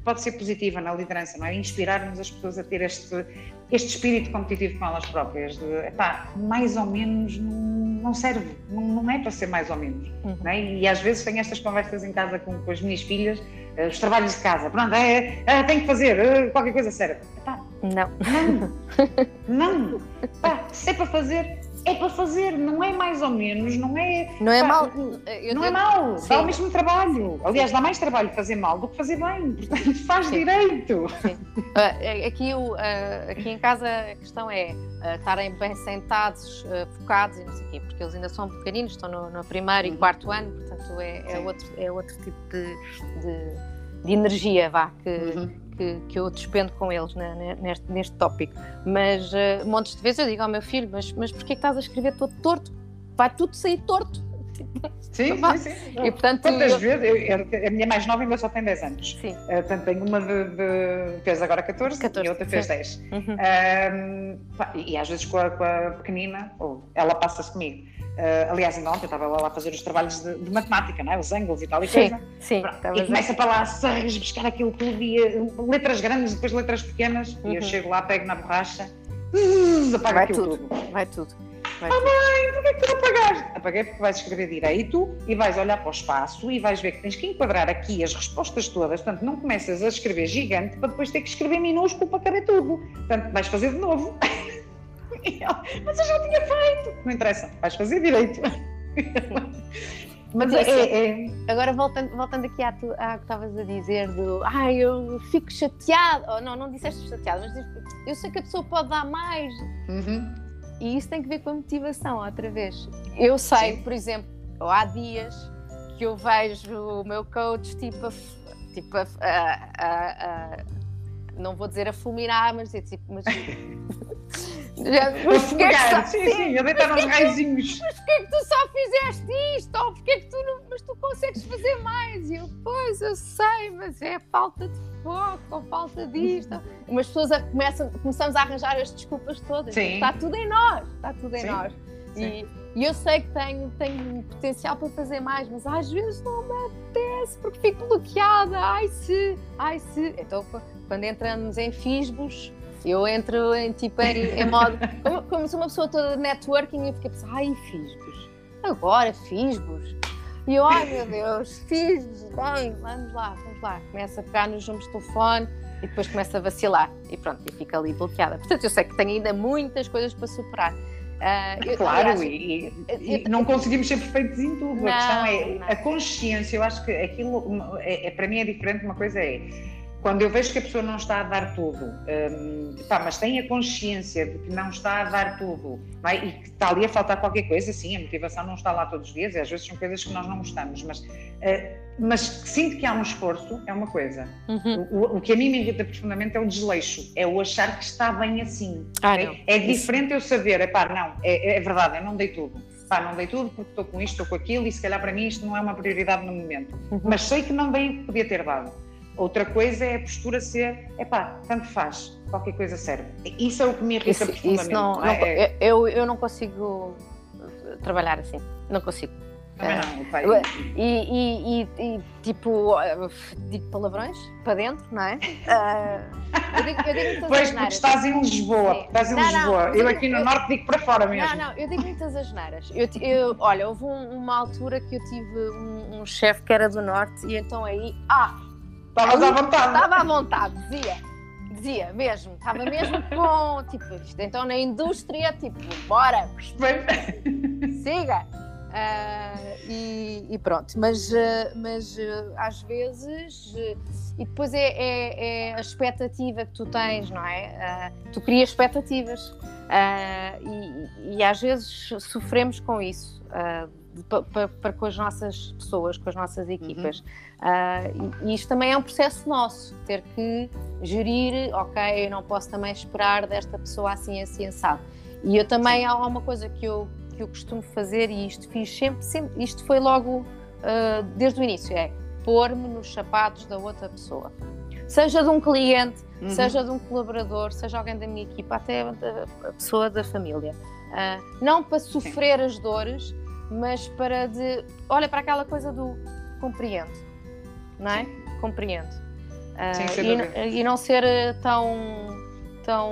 pode ser positiva na liderança, não é? Inspirarmos as pessoas a ter este, este espírito competitivo com elas próprias, de epá, mais ou menos não serve, não, não é para ser mais ou menos. Uhum. É? E às vezes tenho estas conversas em casa com, com as minhas filhas, uh, os trabalhos de casa, pronto, é, é, tenho que fazer, uh, qualquer coisa serve. Epá, não. Não, não. Epá, se é para fazer, é para fazer, não é mais ou menos, não é. Não é mal. não é mal, dá o mesmo trabalho. Aliás, dá mais trabalho fazer mal do que fazer bem, portanto, faz Sim. direito. Sim. Uh, aqui, uh, aqui em casa a questão é uh, estarem bem sentados, focados e não sei o quê, porque eles ainda são pequeninos, estão no, no primeiro e uhum. quarto ano, portanto é, é outro, é outro tipo de, de, de energia, vá, que. Uhum que, que eu despendo com eles né, neste, neste tópico. Mas uh, montes de vezes eu digo ao meu filho: Mas, mas porquê que estás a escrever todo torto? Vai tudo sair torto. Sim, sim, sim. E, portanto, Quantas eu... vezes? Eu, a minha mais nova ainda só tem 10 anos. Sim. Uh, portanto, tenho uma de, de, fez agora 14, 14 e outra fez sim. 10. Uhum. Uh, e às vezes com a, com a pequenina, ou ela passa-se comigo. Uh, aliás, ainda ontem estava lá a fazer os trabalhos de, de, matemática, não é? os ângulos e tal e sim, coisa. Sim, e começa para lá a buscar aquilo tudo e letras grandes, depois letras pequenas, uhum. e eu uhum. chego lá, pego na borracha, apaga vai aquilo tudo. tudo. Vai tudo. Vai ah, mãe, porquê que tu apagaste? Apaguei porque vais escrever direito e vais olhar para o espaço e vais ver que tens que enquadrar aqui as respostas todas. Portanto, não começas a escrever gigante para depois ter que escrever minúsculo para caber tudo. Portanto, vais fazer de novo. Mas eu já tinha feito. Não interessa, vais fazer direito. Mas é, é, é, Agora voltando, voltando aqui à, tu, à que estavas a dizer do ai, ah, eu fico chateado, ou não, não disseste chateado, mas eu sei que a pessoa pode dar mais. Uhum. E isso tem que ver com a motivação, outra vez. Eu sei, Sim. por exemplo, há dias que eu vejo o meu coach tipo a, tipo a, a, a não vou dizer a fulminar, mas dizer tipo, mas Mas porquê que só... sim, sim, a deitar uns raizinhos. Mas porquê que tu só fizeste isto? Ou porquê que tu não... Mas tu consegues fazer mais? E eu, pois, eu sei, mas é falta de foco, ou falta disto. Umas pessoas a, começam, começamos a arranjar as desculpas todas. Sim. Está tudo em nós, está tudo em sim. nós. E, e, eu sei que tenho, tenho potencial para fazer mais, mas às vezes não me apetece porque fico bloqueada. Ai se, ai se. Então, quando entramos em fisbos, eu entro em tipo em, em modo. Como, como se uma pessoa toda de networking eu fiquei a pensar, ai, fiz-vos. Agora fiz-vos. E eu, ai meu Deus, fiz-vos. Bem, vamos lá, vamos lá. Começa a pegar nos números de telefone e depois começa a vacilar. E pronto, e fica ali bloqueada. Portanto, eu sei que tenho ainda muitas coisas para superar. Uh, claro, aliás, e, e, e, não conseguimos ser perfeitos em tudo. Não, a questão é não. a consciência. Eu acho que aquilo, é, é, para mim, é diferente. Uma coisa é quando eu vejo que a pessoa não está a dar tudo, um, pá, mas tem a consciência de que não está a dar tudo vai, e que está ali a faltar qualquer coisa, sim, a motivação não está lá todos os dias, e às vezes são coisas que nós não gostamos, mas, uh, mas sinto que há um esforço, é uma coisa. Uhum. O, o, que a mim me irrita profundamente é o desleixo, é o achar que está bem assim. Ah, é, é, diferente eu saber, é pá, não, é, é verdade, eu não dei tudo pá, não dei tudo porque estou com isto, estou com aquilo e se calhar para mim isto não é uma prioridade no momento. Uhum. Mas sei que não dei o que podia ter dado. Outra coisa é a postura ser, epá, tanto faz, qualquer coisa serve. Isso é o que me irrita isso, profundamente. Isso não, não é... eu, eu não consigo trabalhar assim, não consigo. Não, e, e, e, e, tipo, digo palavrões para dentro, não é? Uh, eu digo, eu digo pois, porque estás em Lisboa, Sim. estás em não, Lisboa. Não, eu aqui no eu, Norte digo para fora mesmo. Não, não, eu digo muitas asneiras. Eu, eu, olha, houve um, uma altura que eu tive um, um chefe que era do Norte e então aí, ah, Estavas à vontade. Estava à vontade, dizia. Dizia mesmo, estava mesmo com, tipo, isto então na indústria, tipo, bora, siga. Uh, e, e, pronto, mas, uh, mas uh, às vezes, e depois é, é, é, a expectativa que tu tens, não é? tu crias expectativas e, e, às vezes sofremos com isso. Para com as nossas pessoas, com as nossas equipas. Uhum. e, isto também é um processo nosso, ter que gerir, ok, eu não posso também esperar desta pessoa assim, assim, assado. E eu também, Sim. há uma coisa que eu que eu costumo fazer, e isto fiz sempre, sempre isto foi logo uh, desde o início, é pôr-me nos sapatos da outra pessoa. Seja de um cliente, uhum. seja de um colaborador, seja alguém da minha equipa, até a pessoa da família. Uh, não para sofrer Sim. as dores, mas para de. Olha para aquela coisa do compreendo, não é? Sim. Compreendo. Uh, Sim, e, e, não ser tão. tão.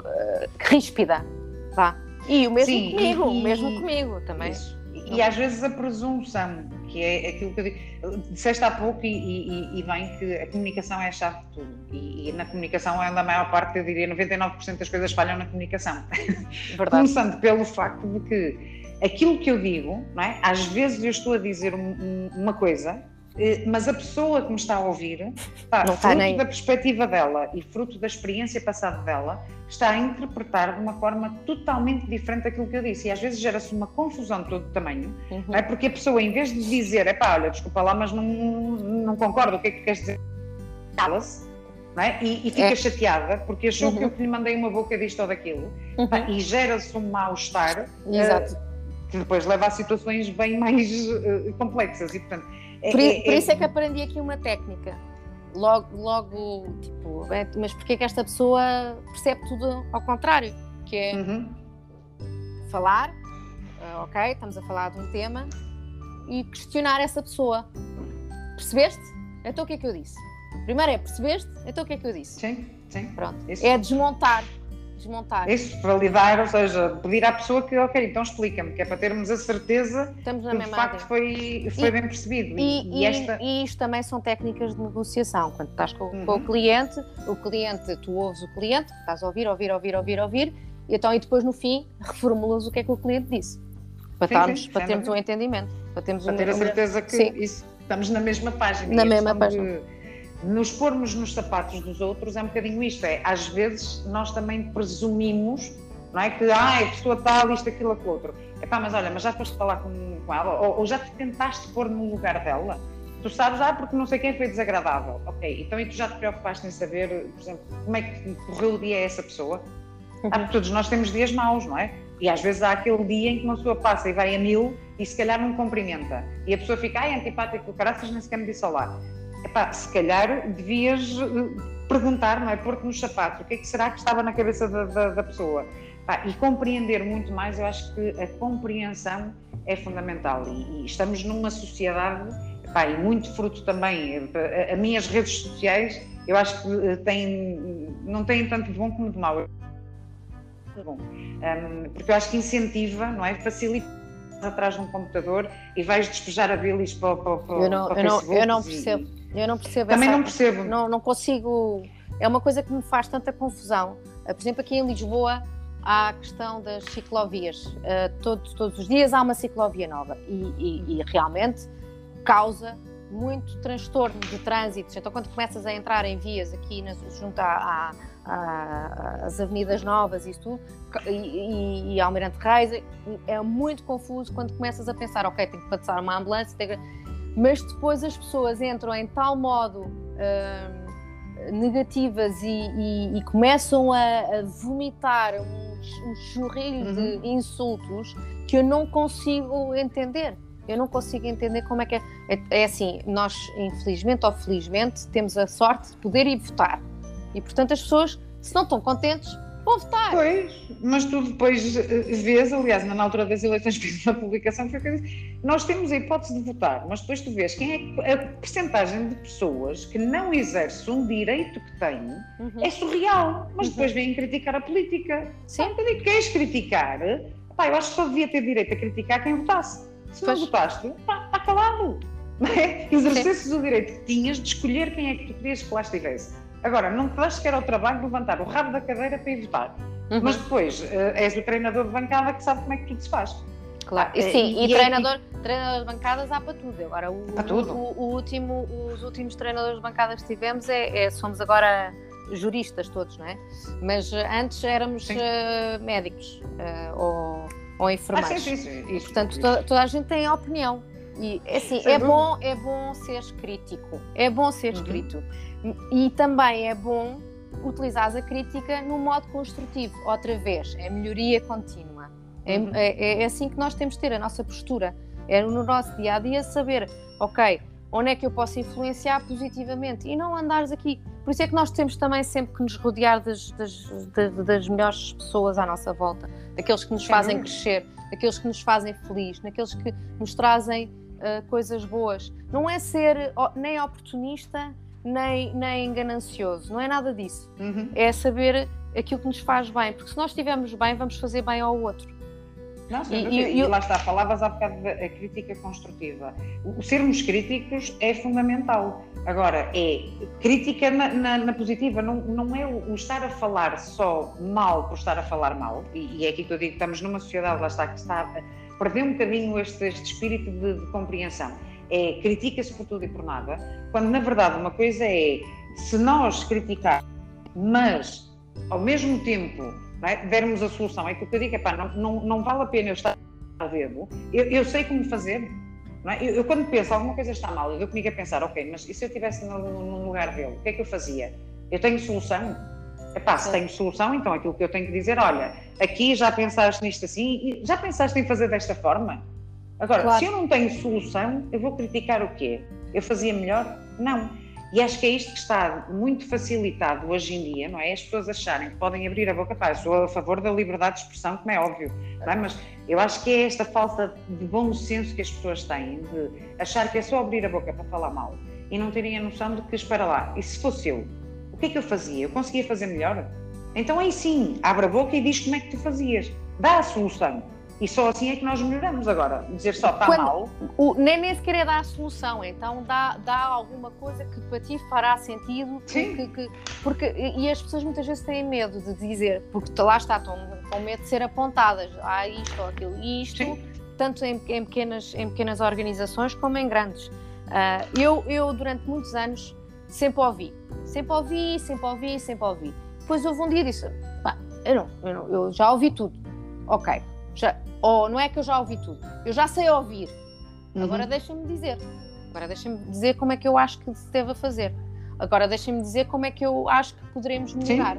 Uh, ríspida, Vá. E o mesmo Sim, comigo, e, o mesmo comigo também. Isso. E às vezes a presunção, que é aquilo que eu digo, disseste há pouco e, e, e bem que a comunicação é a chave de tudo. E, e na comunicação, é a maior parte, eu diria 99% das coisas falham na comunicação. Verdade. Começando pelo facto de que aquilo que eu digo, não é? às vezes eu estou a dizer um, uma coisa mas a pessoa que me está a ouvir, está, não fruto nem... da perspectiva dela e fruto da experiência passada dela, está a interpretar de uma forma totalmente diferente daquilo que eu disse. E às vezes gera-se uma confusão de todo o tamanho, uhum. é? porque a pessoa, em vez de dizer, é pá, olha, desculpa lá, mas não, não concordo, o que é que queres dizer? Cala-se. É? E, e, fica é. chateada porque achou uhum. que eu que lhe mandei uma boca disto ou daquilo uhum. e gera-se um mal-estar uh, que depois leva a situações bem mais uh, complexas e portanto por, é, por é isso é que aprendi aqui uma técnica. Logo, logo tipo, é, mas porquê que esta pessoa percebe tudo ao contrário? Que é uhum. falar, uh, ok, estamos a falar de um tema, e questionar essa pessoa. Percebeste? Então o que é que eu disse? Primeiro é percebeste? Então o que é que eu disse? Sim, sim. Pronto. Isso. É desmontar desmontar. Isso, validar, ou seja, pedir à pessoa que, ok, então explica-me, que é para termos a certeza Estamos na que de facto foi, foi e, bem percebido. E, e, e, esta... e isto também são técnicas de negociação. Quando estás com, uhum. com, o cliente, o cliente, tu ouves o cliente, estás a ouvir, ouvir, ouvir, ouvir, ouvir, e então e depois no fim reformulas o que é que o cliente disse. Para, sim, estarmos, sim, para termos um entendimento. Para, termos para ter a certeza que isso, estamos na mesma página. Na mesma página. De nos pormos nos sapatos dos outros é um bocadinho isto, é, às vezes nós também presumimos, não é, que, ah, a pessoa tal, isto, aquilo, aquilo outro. Epá, mas olha, mas já foste falar com, com ela, ou, ou, já te tentaste pôr no lugar dela, tu sabes, ah, porque não sei quem foi desagradável, ok, então e tu já te preocupaste em saber, por exemplo, como é que correu o dia a essa pessoa? Uhum. Ah, porque todos nós temos dias maus, não é? E às vezes há aquele dia em que uma pessoa passa e vai a mil e se calhar não cumprimenta. E a pessoa fica, ai, antipático, caraças, nem sequer me disse olá epá, se calhar devias eh, perguntar, não é? Pôr-te nos sapatos, o que é que será que estava na cabeça da, da, da pessoa? E compreender muito mais, eu acho que a compreensão é fundamental. E, e estamos numa sociedade, e muito fruto também, a, a minhas redes sociais, eu acho que eh, têm, não têm tanto de bom como de mau. Bom, um, porque eu acho que incentiva, não é? Facilita atrás de um computador e vais despejar a bilis para, para, para, eu não, para eu não, eu não percebo. E, eu não percebo Também essa, não percebo. Não, não consigo. É uma coisa que me faz tanta confusão. Uh, por exemplo, aqui em Lisboa há a questão das ciclovias. Uh, todos, todos os dias há uma ciclovia nova e, e, e, realmente causa muito transtorno de trânsito. Então, quando começas a entrar em vias aqui nas, junto às avenidas novas e tudo, e, e, Almirante Reis, é muito confuso quando começas a pensar, ok, tenho que passar uma ambulância, tenho mas depois as pessoas entram em tal modo uh, negativas e, e, e, começam a, a vomitar um, um churrilho uhum. de insultos que eu não consigo entender. Eu não consigo entender como é que é. é. É, assim, nós, infelizmente ou felizmente, temos a sorte de poder ir votar. E, portanto, as pessoas, se não estão contentes, vão votar. Pois, mas tu depois eh, vês, aliás, na altura das eleições fiz uma publicação que eu disse, nós temos a hipótese de votar, mas depois tu vês quem é a percentagem de pessoas que não exerce um direito que tem uhum. é surreal, mas depois uhum. vêm criticar a política. Sim. Então, queres criticar? Pá, eu acho que só devia ter direito a criticar quem votasse. Se pois. não votaste, pá, está calado. Exercesses o direito que tinhas de escolher quem é que tu querias que lá estivesse. Agora, não te das sequer ao trabalho de levantar o rabo da cadeira para ir votar. uhum. mas depois uh, és o treinador de bancada que sabe como é que tudo se faz. Claro, e, sim, e, e treinador, é... treinador de bancadas há para tudo. Agora, o, para tudo. O, o, último, os últimos treinadores de bancadas que tivemos é, é somos agora juristas todos, não é? Mas eh, antes éramos uh, médicos uh, ou, ou enfermeiros. Ah, sim, sim, sim. Isso, Portanto, toda, toda, a gente tem opinião. E assim, é bom, é bom ser crítico. É bom ser uhum. escrito. E também é bom utilizar a crítica no modo construtivo. Outra vez, é melhoria contínua. É, uhum. é, é assim que nós temos de ter a nossa postura. É no nosso dia a dia saber, ok, onde é que eu posso influenciar positivamente e não andares aqui. Por isso é que nós temos também sempre que nos rodear das, das, das, das melhores pessoas à nossa volta, daqueles que nos fazem crescer, daqueles que nos fazem feliz, daqueles que nos trazem uh, coisas boas. Não é ser nem oportunista, nem, nem ganancioso, não é nada disso. Uhum. É saber aquilo que nos faz bem, porque se nós estivermos bem, vamos fazer bem ao outro. Não, e, e, e, lá está, falavas há bocado da crítica construtiva. O sermos críticos é fundamental. Agora, é crítica na, na, na positiva, não, não é o, o, estar a falar só mal por estar a falar mal, e, e, é aqui que eu digo que estamos numa sociedade, lá está, que está a perder um bocadinho este, este espírito de, de compreensão. É critica-se por tudo e por nada, quando na verdade uma coisa é se nós criticarmos, mas ao mesmo tempo é? dermos a solução. É que o que eu digo é pá, não, não, não vale a pena eu estar a dedo, eu, eu sei como fazer. É? Eu, eu, quando penso alguma coisa está mal, eu dou comigo a pensar, ok, mas e se eu estivesse no, lugar dele, o que é que eu fazia? Eu tenho solução? Epá, se tenho solução, então aquilo que eu tenho que dizer, olha, aqui já pensaste nisto assim, já pensaste em fazer desta forma? Agora, claro. se eu não tenho solução, eu vou criticar o quê? Eu fazia melhor? Não. E acho que é isto que está muito facilitado hoje em dia, não é? As pessoas acharem que podem abrir a boca, pá, eu sou a favor da liberdade de expressão, como é óbvio, é? mas eu acho que é esta falta de bom senso que as pessoas têm, de achar que é só abrir a boca para falar mal e não terem a noção de que, espera lá, e se fosse eu, o que é que eu fazia? Eu conseguia fazer melhor? Então aí sim, abre a boca e diz como é que tu fazias, dá a solução. E só assim é que nós melhoramos agora. Dizer só está mal. O, nem, nem sequer é dar a solução, então dá, dá alguma coisa que para ti fará sentido. Sim. Que, que, porque, e as pessoas muitas vezes têm medo de dizer, porque lá está, estão com medo de ser apontadas. Ah, isto ou aquilo. E isto, Sim. tanto em, em, pequenas, em pequenas organizações como em grandes. Uh, eu, eu, durante muitos anos, sempre ouvi. Sempre ouvi, sempre ouvi, sempre ouvi. Depois houve um dia e disse: eu, não, eu, não, eu já ouvi tudo. Ok, já, ou não é que eu já ouvi tudo, eu já sei ouvir. Uhum. Agora deixa-me dizer. Agora deixa-me dizer como é que eu acho que se deve fazer. Agora deixem-me dizer como é que eu acho que poderemos melhorar.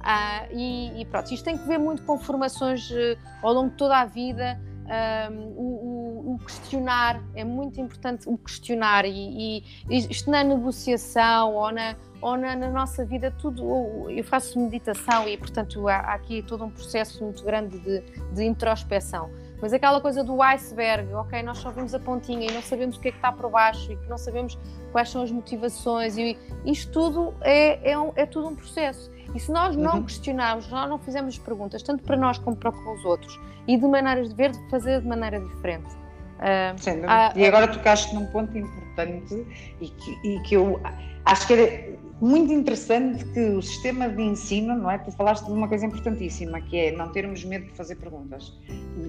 Ah, e, e, pronto, isto tem que ver muito com formações uh, ao longo de toda a vida. Um, o, o, questionar é muito importante o questionar e, e, isto na negociação ou na, ou na, na, nossa vida tudo eu faço meditação e portanto há, há aqui todo um processo muito grande de, de, introspeção mas aquela coisa do iceberg ok nós só vemos a pontinha e não sabemos o que é que está por baixo e que não sabemos quais são as motivações e isto tudo é, é, um, é tudo um processo e se nós não uhum. questionarmos, nós não fizermos perguntas, tanto para nós como para os outros, e de maneiras de ver, de fazer de maneira diferente. Uh, Sim, há, e agora tocaste num ponto importante e que, e que eu acho que era muito interessante que o sistema de ensino, não é? Tu falaste de uma coisa importantíssima, que é não termos medo de fazer perguntas.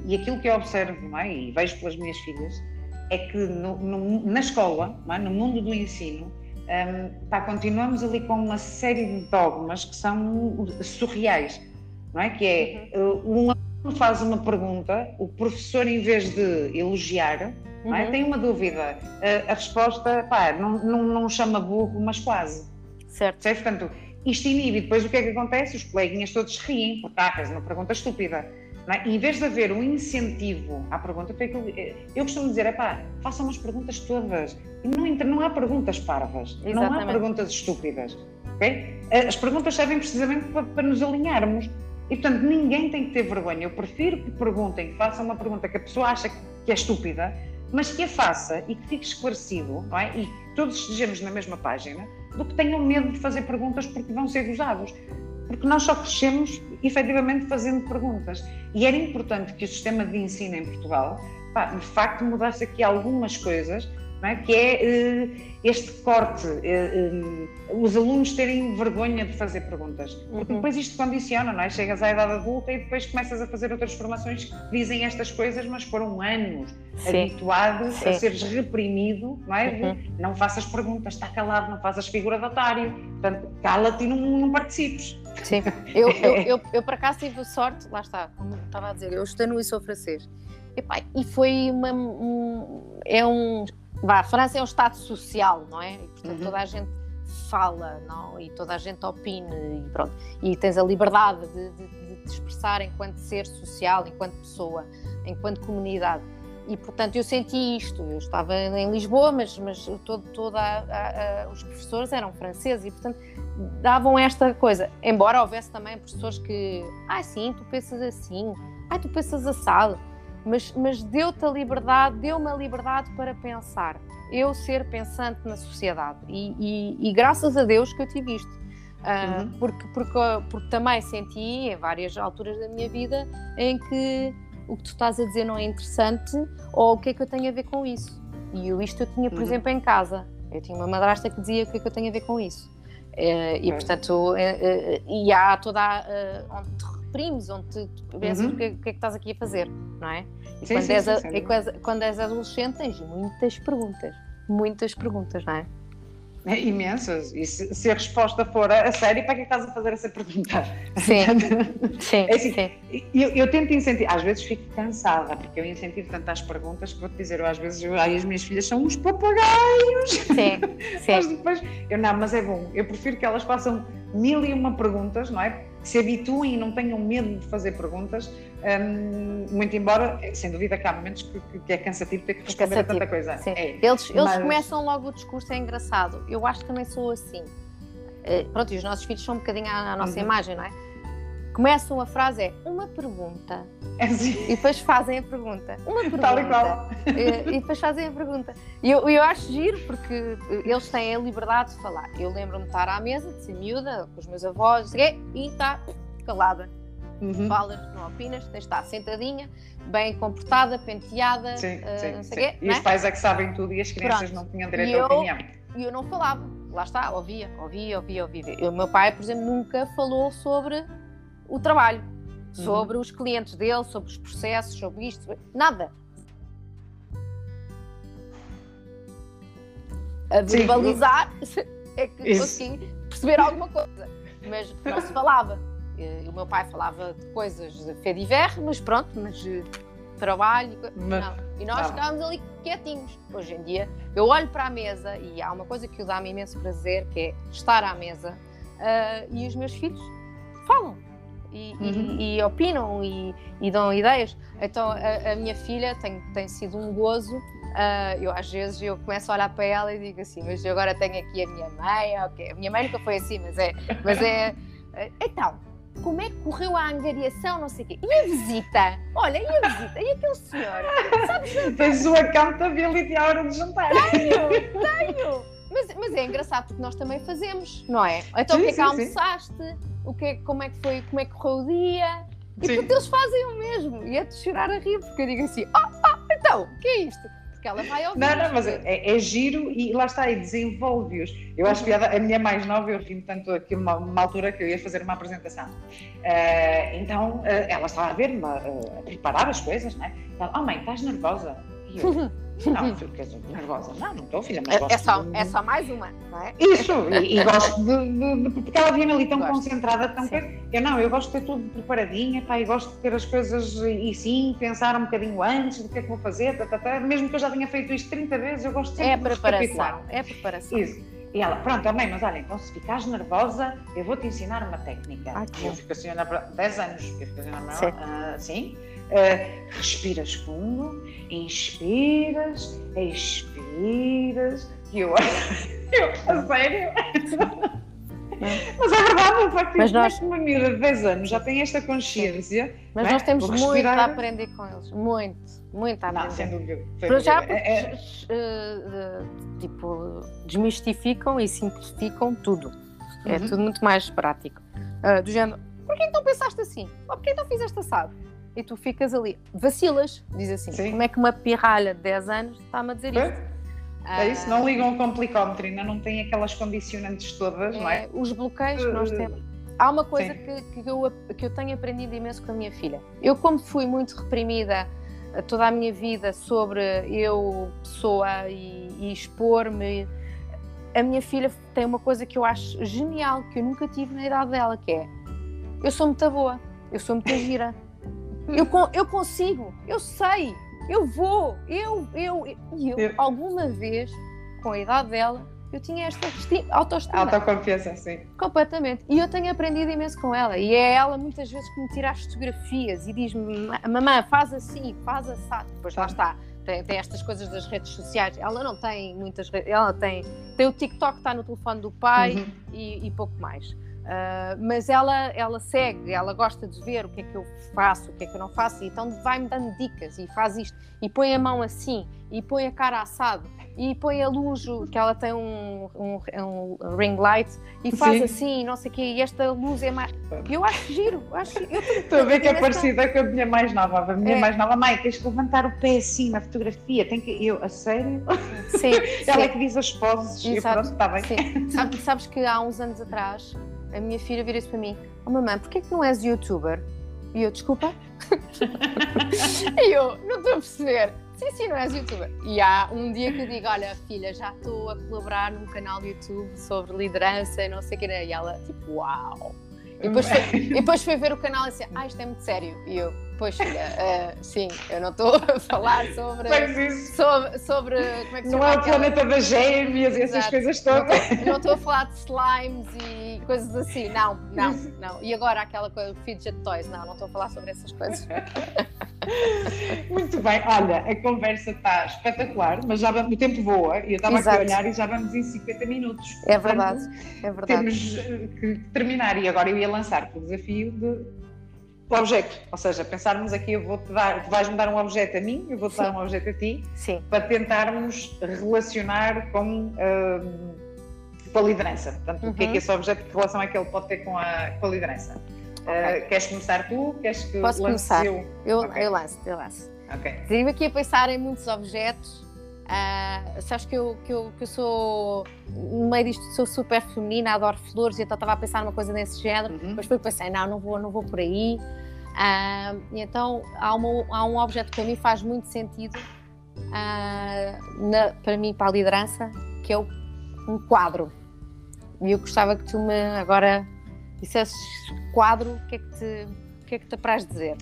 E, e aquilo que eu observo, não é? E vejo pelas minhas filhas, é que no, no, na escola, é? no mundo do ensino, um, pá, continuamos ali com uma série de dogmas que são surreais, não é? Que é, uhum. um aluno faz uma pergunta, o professor, em vez de elogiar, uhum. é? Uhum. tem uma dúvida, a, a resposta, pá, não, não, não chama burro, mas quase. Certo. certo? Portanto, isto inibe, depois o que é que acontece? Os coleguinhas todos riem, porque ah, fez uma pergunta estúpida. É? Em vez de haver um incentivo à pergunta, eu, eu costumo dizer, é pá, façam as perguntas todas. Não, não há perguntas parvas, Exatamente. não há perguntas estúpidas. Okay? As perguntas servem precisamente para, para, nos alinharmos. E, portanto, ninguém tem que ter vergonha. Eu prefiro que perguntem, que façam uma pergunta que a pessoa acha que é estúpida, mas que a faça e que fique esclarecido, não é? e que todos estejamos na mesma página, do que tenham medo de fazer perguntas porque vão ser gozados porque nós só crescemos efetivamente fazendo perguntas. E era importante que o sistema de ensino em Portugal, pá, de facto, mudasse aqui algumas coisas é? que é uh, este corte, uh, os alunos terem vergonha de fazer perguntas. Porque uhum. depois isto condiciona, não é? Chegas à idade adulta e depois começas a fazer outras formações que dizem estas coisas, mas foram anos Sim. habituado Sim. a seres reprimido, não é? Uhum. Não faças perguntas, está calado, não faças figura de otário, portanto, cala-te e não, não participes. Sim, eu, eu, eu, eu, por acaso tive sorte, lá está, como estava a dizer, eu estou no e sou francês. E, pá, e foi uma. Um, é um. Vá, a França é um Estado social, não é? E, portanto, uhum. toda a gente fala, não? E toda a gente opina e pronto. E tens a liberdade de, de, de te expressar enquanto ser social, enquanto pessoa, enquanto comunidade. E, portanto, eu senti isto. Eu estava em Lisboa, mas, mas todo, a, a, os professores eram franceses e, portanto, davam esta coisa. Embora houvesse também professores que, ah, sim, tu pensas assim, ah, tu pensas assado. Mas, mas deu-te a liberdade, deu-me a liberdade para pensar. Eu ser pensante na sociedade. E, e, e graças a Deus que eu tive isto. Uh, uhum. porque, porque, porque também senti em várias alturas da minha vida em que o que tu estás a dizer não é interessante ou o que é que eu tenho a ver com isso. E eu, isto eu tinha, por uhum. exemplo, em casa. Eu tinha uma madrasta que dizia o que é que eu tenho a ver com isso. Uh, e, portanto, uh, e há toda a, onde te reprimes, onde tu pensas uhum. o, que, o, que, é que estás aqui a fazer, não é? E sim, quando, sim, és, sim, a, quando és adolescente tens muitas perguntas, muitas perguntas, não é? É, imensas. E se, se, a resposta for a, sério, para que estás a fazer essa pergunta? Sim. sim, é assim, sim. Eu, eu, tento incentivar, às vezes fico cansada, porque eu incentivo tanto as perguntas que vou-te dizer, eu, às vezes eu, ai, as minhas filhas são uns papagaios. Sim, sim. mas depois, eu não, mas é bom. Eu prefiro que elas façam mil e uma perguntas, não é? Se habituem e não tenham medo de fazer perguntas, um, muito embora, sem dúvida, que há momentos que, que é cansativo ter que é responder a tanta coisa. É, eles, mas... eles começam logo o discurso, é engraçado. Eu acho que também sou assim. Uh, pronto, e os nossos filhos são um bocadinho à, à nossa uhum. imagem, não é? Começam a frase é uma pergunta é assim. e depois fazem a pergunta uma pergunta Tal e, qual. e, e depois fazem a pergunta e eu, eu acho giro porque eles têm a liberdade de falar eu lembro-me de estar à mesa de ser miúda com os meus avós e está calada uhum. falas, não opinas, tens de estar sentadinha bem comportada, penteada sim, uh, sim, sim. Quê, e os é? pais é que sabem tudo e as crianças Pronto. não tinham direito e à eu, opinião e eu não falava, lá está, ouvia, ouvia, ouvia, ouvia. O meu pai, por exemplo, nunca falou sobre o trabalho, uhum. sobre os clientes dele, sobre os processos, sobre isto, nada. A verbalizar é que consegui perceber alguma coisa, mas não se falava. O meu pai falava de coisas de fé diver, mas pronto, mas eh, trabalho, mas. E nós ficávamos ali quietinhos. Hoje em dia, eu olho para a mesa e há uma coisa que dá-me imenso prazer, que é estar à mesa uh, e os meus filhos falam e, uhum. e, e opinam e, e, dão ideias. Então a, a, minha filha tem, tem sido um gozo. Uh, eu às vezes eu começo a olhar para ela e digo assim, mas eu agora tenho aqui a minha mãe, ok, a minha mãe nunca foi assim, mas é, mas é, então, como é que correu a angariação, não sei o quê. E a visita? Olha, e a visita? E aquele senhor? Sabes? Tens o accountability à hora de jantar. Tenho, tenho. Mas, mas é engraçado porque nós também fazemos, não é? Então sim, o que é que almoçaste? O que é, como é que foi, como é que correu o dia? E porque eles fazem o mesmo. E é de chorar a rir, porque eu digo assim, oh, oh, então, o que é isto? Porque ela vai ouvir. Não, não, mas é, é giro e lá está, e desenvolve-os. Eu acho que a minha mais nova, eu ri tanto aqui uma, uma altura que eu ia fazer uma apresentação. Uh, então, uh, ela estava a ver-me, uh, a preparar as coisas, né? Ela, oh mãe, estás nervosa? E eu, Não, fiquei nervosa. Não, não estou, filha, mas é, é só, de... é só mais uma, não é? Isso, e, e gosto de, de, de, Porque ela vinha ali tão gosto. concentrada, tão que eu não, eu gosto de ter tudo preparadinha, pá, e gosto de ter as coisas e sim, pensar um bocadinho antes do que é que vou fazer, tá, tá, tá. mesmo que eu já tenha feito isto 30 vezes, eu gosto sempre é de preparação, É preparação. Isso. E ela, pronto, mãe, mas olha, então se ficares nervosa, eu vou te ensinar uma técnica. Ai, eu fico assim, 10 anos, eu fico assim, uh, sim Uh, respiras fundo, inspiras, expiras. E eu, eu a sério? Mas é verdade, o facto mas nós... uma miúda de 10 anos já tem esta consciência. Mas é? nós temos muito respirar... a aprender com eles. Muito, muito a aprender. Não, sem dúvida. Sem já é, é... Uh, tipo, desmistificam e simplificam tudo. É uhum. É tudo muito mais prático. Uh, do género, por que então pensaste assim? Ou por que então fizeste assado? E tu ficas ali, vacilas, diz assim, Sim. como é que uma pirralha de 10 anos está-me a dizer isto? É isso, não ligam o complicómetro, ainda não têm aquelas condicionantes todas, é, não é? Os bloqueios que nós temos. Há uma coisa que, que, eu, que eu tenho aprendido imenso com a minha filha. Eu, como fui muito reprimida toda a minha vida sobre eu, pessoa, e, e expor-me, a minha filha tem uma coisa que eu acho genial, que eu nunca tive na idade dela, que é eu sou muito boa, eu sou muito gira, eu, eu consigo, eu sei, eu vou, eu, eu, e eu, eu, alguma vez, com a idade dela, eu tinha esta autoestima. Autoconfiança, sim. Completamente. E eu tenho aprendido imenso com ela. E é ela muitas vezes que me tira as fotografias e diz-me: mamãe, faz assim, faz assim. Depois lá está. Tem, tem, estas coisas das redes sociais. Ela não tem muitas redes. Ela tem, tem o TikTok, está no telefone do pai uhum. e, e pouco mais. Uh, mas ela, ela segue, ela gosta de ver o que é que eu faço, o que é que eu não faço, e então vai-me dando dicas e faz isto, e põe a mão assim, e põe a cara assado, e põe a luz, que ela tem um, um, um ring light, e faz Sim. assim, não sei o quê, e esta luz é mais. Eu acho giro, acho, eu Estou a ver que é parecida com a minha mais nova. A minha é. mais nova, mãe, tens que levantar o pé assim na fotografia, tem que. Eu, a sério? Sim. ela é que diz as poses, Exato. e pronto, está bem. Sim. Sabes que há uns anos atrás a minha filha vira-se para mim: Oh mamãe, porquê que não és youtuber? E eu, desculpa? e eu, não estou a perceber. Sim, sim, não és youtuber. E há um dia que eu digo: Olha, filha, já estou a colaborar num canal do YouTube sobre liderança e não sei o que. E ela, tipo, uau! E depois, foi, e depois foi ver o canal e disse: Ah, isto é muito sério. E eu, Pois filha, uh, sim, eu não estou a falar sobre, sobre, sobre como é que se Não é o planeta das gêmeas e essas coisas todas. Não estou a falar de slimes e coisas assim, não, não, não. E agora aquela coisa, fidget toys, não, não estou a falar sobre essas coisas. Muito bem, olha, a conversa está espetacular, mas já o tempo voa e eu estava aqui a olhar e já vamos em 50 minutos. É verdade, é verdade. Temos eh, que terminar e agora eu ia lançar o desafio de o objeto, ou seja, pensarmos aqui, eu vou-te dar, tu vais-me dar um objeto a mim, eu vou-te dar um objeto a ti, Sim. para tentarmos relacionar com, uh, com a liderança. Portanto, uhum. o que é que uhum. esse objeto, que relação é que ele pode ter com a, com a liderança? Okay. Uh, queres começar tu? Queres que Posso começar? Eu, eu, okay. eu lanço, eu lanço. Ok. Estive aqui a pensar em muitos objetos. Uh, sabes que eu, que, eu, que eu sou, no meio disto, sou super feminina, adoro flores, e então estava a pensar numa coisa desse género, uhum. mas depois pensei, não, não vou, não vou por aí. Uh, e então há, uma, há um objeto que para mim faz muito sentido, uh, na, para mim, para a liderança, que é o, um quadro. E eu gostava que tu me agora dissesses quadro, o que é que te, o que é que te apraz dizer?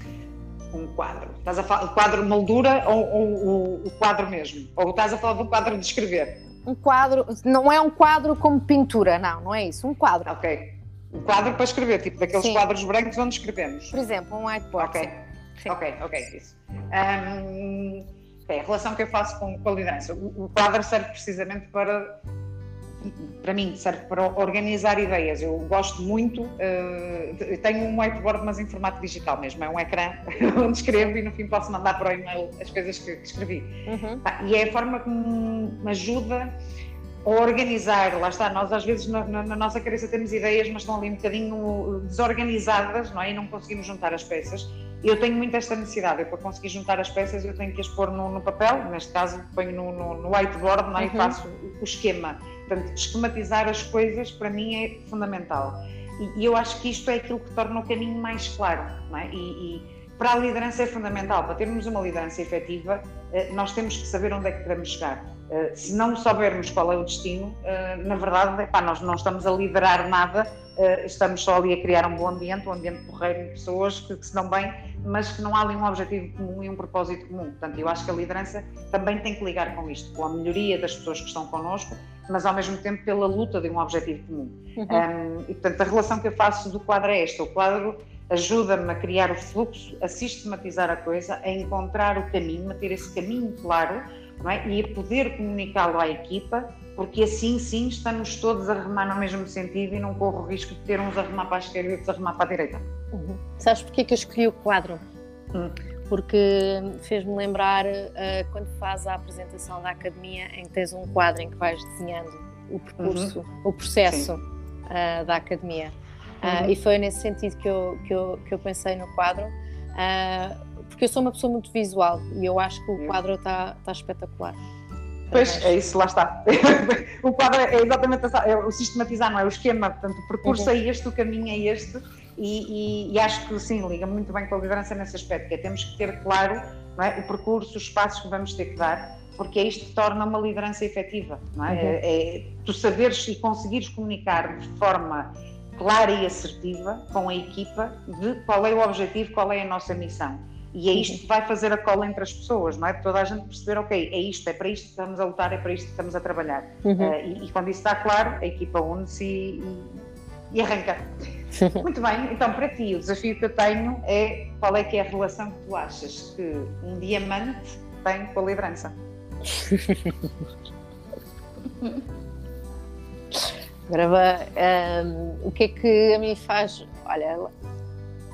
Um quadro. Estás a falar quadro moldura ou, ou, ou, o quadro mesmo? Ou estás a falar do quadro de escrever? Um quadro, não é um quadro como pintura, não, não é isso, um quadro. Ok. Um quadro para escrever, tipo daqueles Sim. quadros brancos onde escrevemos. Por exemplo, um whiteboard. Ok. Sim. Ok, ok, isso. Um, okay, a relação que eu faço com, com a liderança. O, o quadro serve precisamente para para mim, serve para organizar ideias. Eu gosto muito, uh, tenho um whiteboard, mas em formato digital mesmo, é um ecrã onde escrevo e no fim posso mandar para o e-mail as coisas que, que escrevi. Uhum. e é a forma que me ajuda a organizar, lá está, nós às vezes na, na, na, nossa cabeça temos ideias, mas estão ali um bocadinho desorganizadas, não é? E não conseguimos juntar as peças. Eu tenho muito esta necessidade, eu, para conseguir juntar as peças eu tenho que as pôr no, no papel, neste caso ponho no, no, no whiteboard não é? Uhum. e faço o, o esquema. Portanto, esquematizar as coisas para mim é fundamental. E, e, eu acho que isto é aquilo que torna o caminho mais claro. É? e, e para a liderança é fundamental. Para termos uma liderança efetiva, eh, nós temos que saber onde é que queremos chegar. Eh, se não soubermos qual é o destino, eh, na verdade, epá, nós não estamos a liderar nada, estamos só ali a criar um bom ambiente, um ambiente porreiro de pessoas que, que se dão bem, mas que não há ali um objetivo comum e um propósito comum. Portanto, eu acho que a liderança também tem que ligar com isto, com a melhoria das pessoas que estão connosco, mas ao mesmo tempo pela luta de um objetivo comum. Uhum. Um, e portanto, a relação que eu faço do quadro é esta: o quadro ajuda-me a criar o fluxo, a sistematizar a coisa, a encontrar o caminho, a ter esse caminho claro é? e a poder comunicá-lo à equipa, porque assim sim estamos todos a remar no mesmo sentido e não corro o risco de ter uns a remar para a esquerda e outros a remar para a direita. Uhum. Sabes porquê que eu escolhi o quadro? Hum. Porque fez-me lembrar uh, quando faz a apresentação da academia em que tens um quadro em que vais desenhando o percurso, uhum. o processo uh, da academia. Uh, e foi nesse sentido que eu, que eu, que eu pensei no quadro, porque eu sou uma pessoa muito visual e eu acho que o quadro está tá espetacular. Pois, é isso, lá está. o quadro é exatamente é o sistematizar, não é? O esquema, portanto, o percurso uhum. é este, o caminho é este, e, e, e, acho que sim, liga muito bem com a liderança nesse aspecto, que é temos que ter claro é? o percurso, os passos que vamos ter que dar, porque é isto que torna uma liderança efetiva, não é? Uhum. é, é tu saberes e conseguires comunicar de forma clara e assertiva com a equipa de qual é o objetivo, qual é a nossa missão. E é isto que vai fazer a cola entre as pessoas, não é? Toda a gente perceber, ok, é isto, é para isto que estamos a lutar, é para isto que estamos a trabalhar. Uhum. Uh, e, e, quando isso está claro, a equipa une-se e, e, arranca. Muito bem, então para ti o desafio que eu tenho é qual é que é a relação que tu achas que um diamante tem com a? Agora, um, o que é que a mim faz? Olha,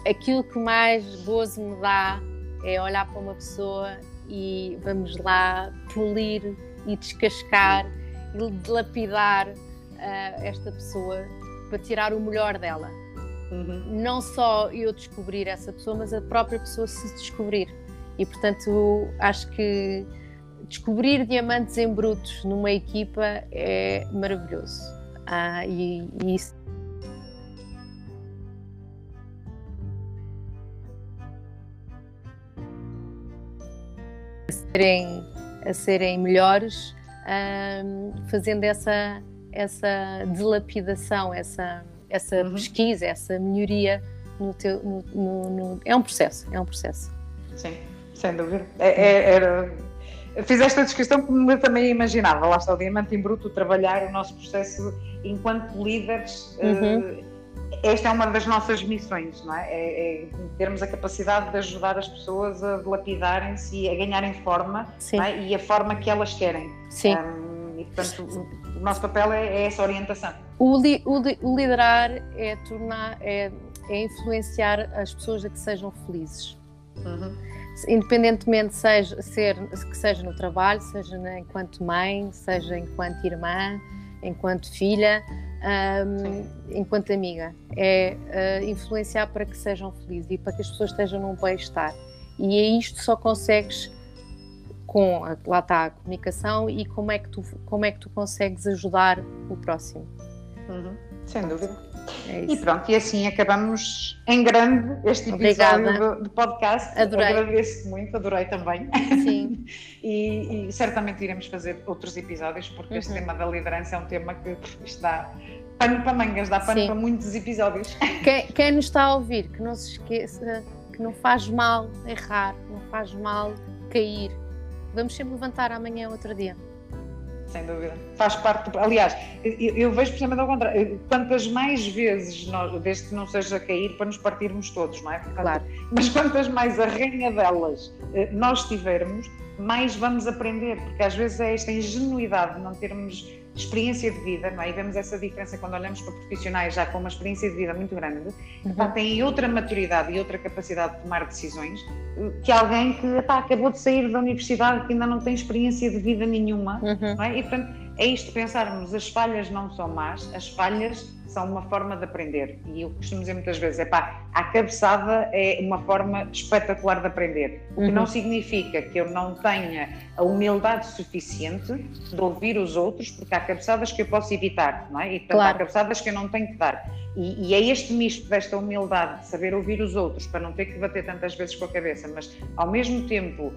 aquilo que mais gozo me dá é olhar para uma pessoa e vamos lá polir e descascar e dilapidar uh, esta pessoa para tirar o melhor dela. Uhum. Não só eu descobrir essa pessoa, mas a própria pessoa se descobrir. E portanto, acho que descobrir diamantes em brutos numa equipa é maravilhoso. Ah, e, e isso serem, a serem melhores, um, fazendo essa, essa dilapidação, essa, essa uhum. pesquisa, essa melhoria no teu. No, no, no, é um processo, é um processo. Sim, sem dúvida. É, é, era, fizeste a descrição eu também imaginava. Lá está o diamante em bruto, trabalhar o nosso processo enquanto líderes. Uhum. Uh, esta é uma das nossas missões, não é? é? é termos a capacidade de ajudar as pessoas a lapidarem-se e a ganharem forma é? e a forma que elas querem. Sim. Um, e portanto, o, o nosso papel é, é essa orientação. O, li, o, li, o, liderar é tornar, é, é, influenciar as pessoas a que sejam felizes. Uhum. Independentemente seja, ser, que seja no trabalho, seja enquanto mãe, seja enquanto irmã, enquanto filha, um, enquanto amiga. É uh, influenciar para que sejam felizes e para que as pessoas estejam num bem-estar. E é isto só consegues com, a, lá está a comunicação e como é que tu, como é que tu consegues ajudar o próximo. Uhum. Sem dúvida. É e pronto, e assim acabamos em grande este episódio do, do, podcast. Adorei. Agradeço muito, adorei também. Sim. e, e, certamente iremos fazer outros episódios, porque uhum. este tema da liderança é um tema que isto dá pano para mangas, dá pano Sim. para muitos episódios. Quem, quem nos está a ouvir, que não se esqueça que não faz mal errar, não faz mal cair. Vamos sempre levantar amanhã outro dia sem dúvida. Faz parte. Do... Aliás, eu, eu vejo precisamente ao contrário. Quantas mais vezes, nós, desde que não seja cair, para nos partirmos todos, não é? Portanto, claro. Mas quantas mais arranhadelas eh, nós tivermos, mais vamos aprender, porque às vezes é esta ingenuidade de não termos experiência de vida, não é? E vemos essa diferença quando olhamos para profissionais já com uma experiência de vida muito grande, uhum. pá, têm outra maturidade e outra capacidade de tomar decisões que alguém que pá, acabou de sair da universidade que ainda não tem experiência de vida nenhuma, uhum. não é? E portanto é isto pensarmos, as falhas não são más, as falhas são uma forma de aprender. E eu costumo dizer muitas vezes, é pá, a cabeçada é uma forma espetacular de aprender. O que uhum. não significa que eu não tenha a humildade suficiente de ouvir os outros, porque há cabeçadas que eu posso evitar, não é? E portanto, claro. há cabeçadas que eu não tenho que dar. E, e, é este misto desta humildade de saber ouvir os outros, para não ter que bater tantas vezes com a cabeça, mas ao mesmo tempo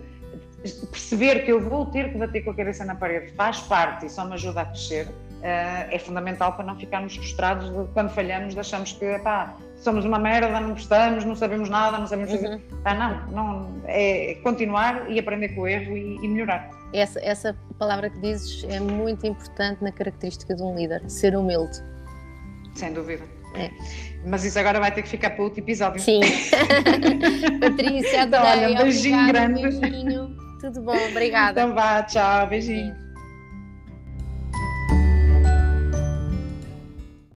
perceber que eu vou ter que bater com a cabeça na parede faz parte e só me ajuda a crescer é fundamental para não ficarmos frustrados quando falhamos, achamos que pá, somos uma merda, não gostamos, não sabemos nada, não sabemos uhum. Ah, não, não, é continuar e aprender com o erro e, e melhorar. Essa, essa palavra que dizes é muito importante na característica de um líder, ser humilde. Sem dúvida. É. Mas isso agora vai ter que ficar para outro episódio. Sim. Patrícia, adorei. Então, olha, um beijinho Obrigada, grande. beijinho. Tudo bom, obrigada. Então vá, tchau, beijinho.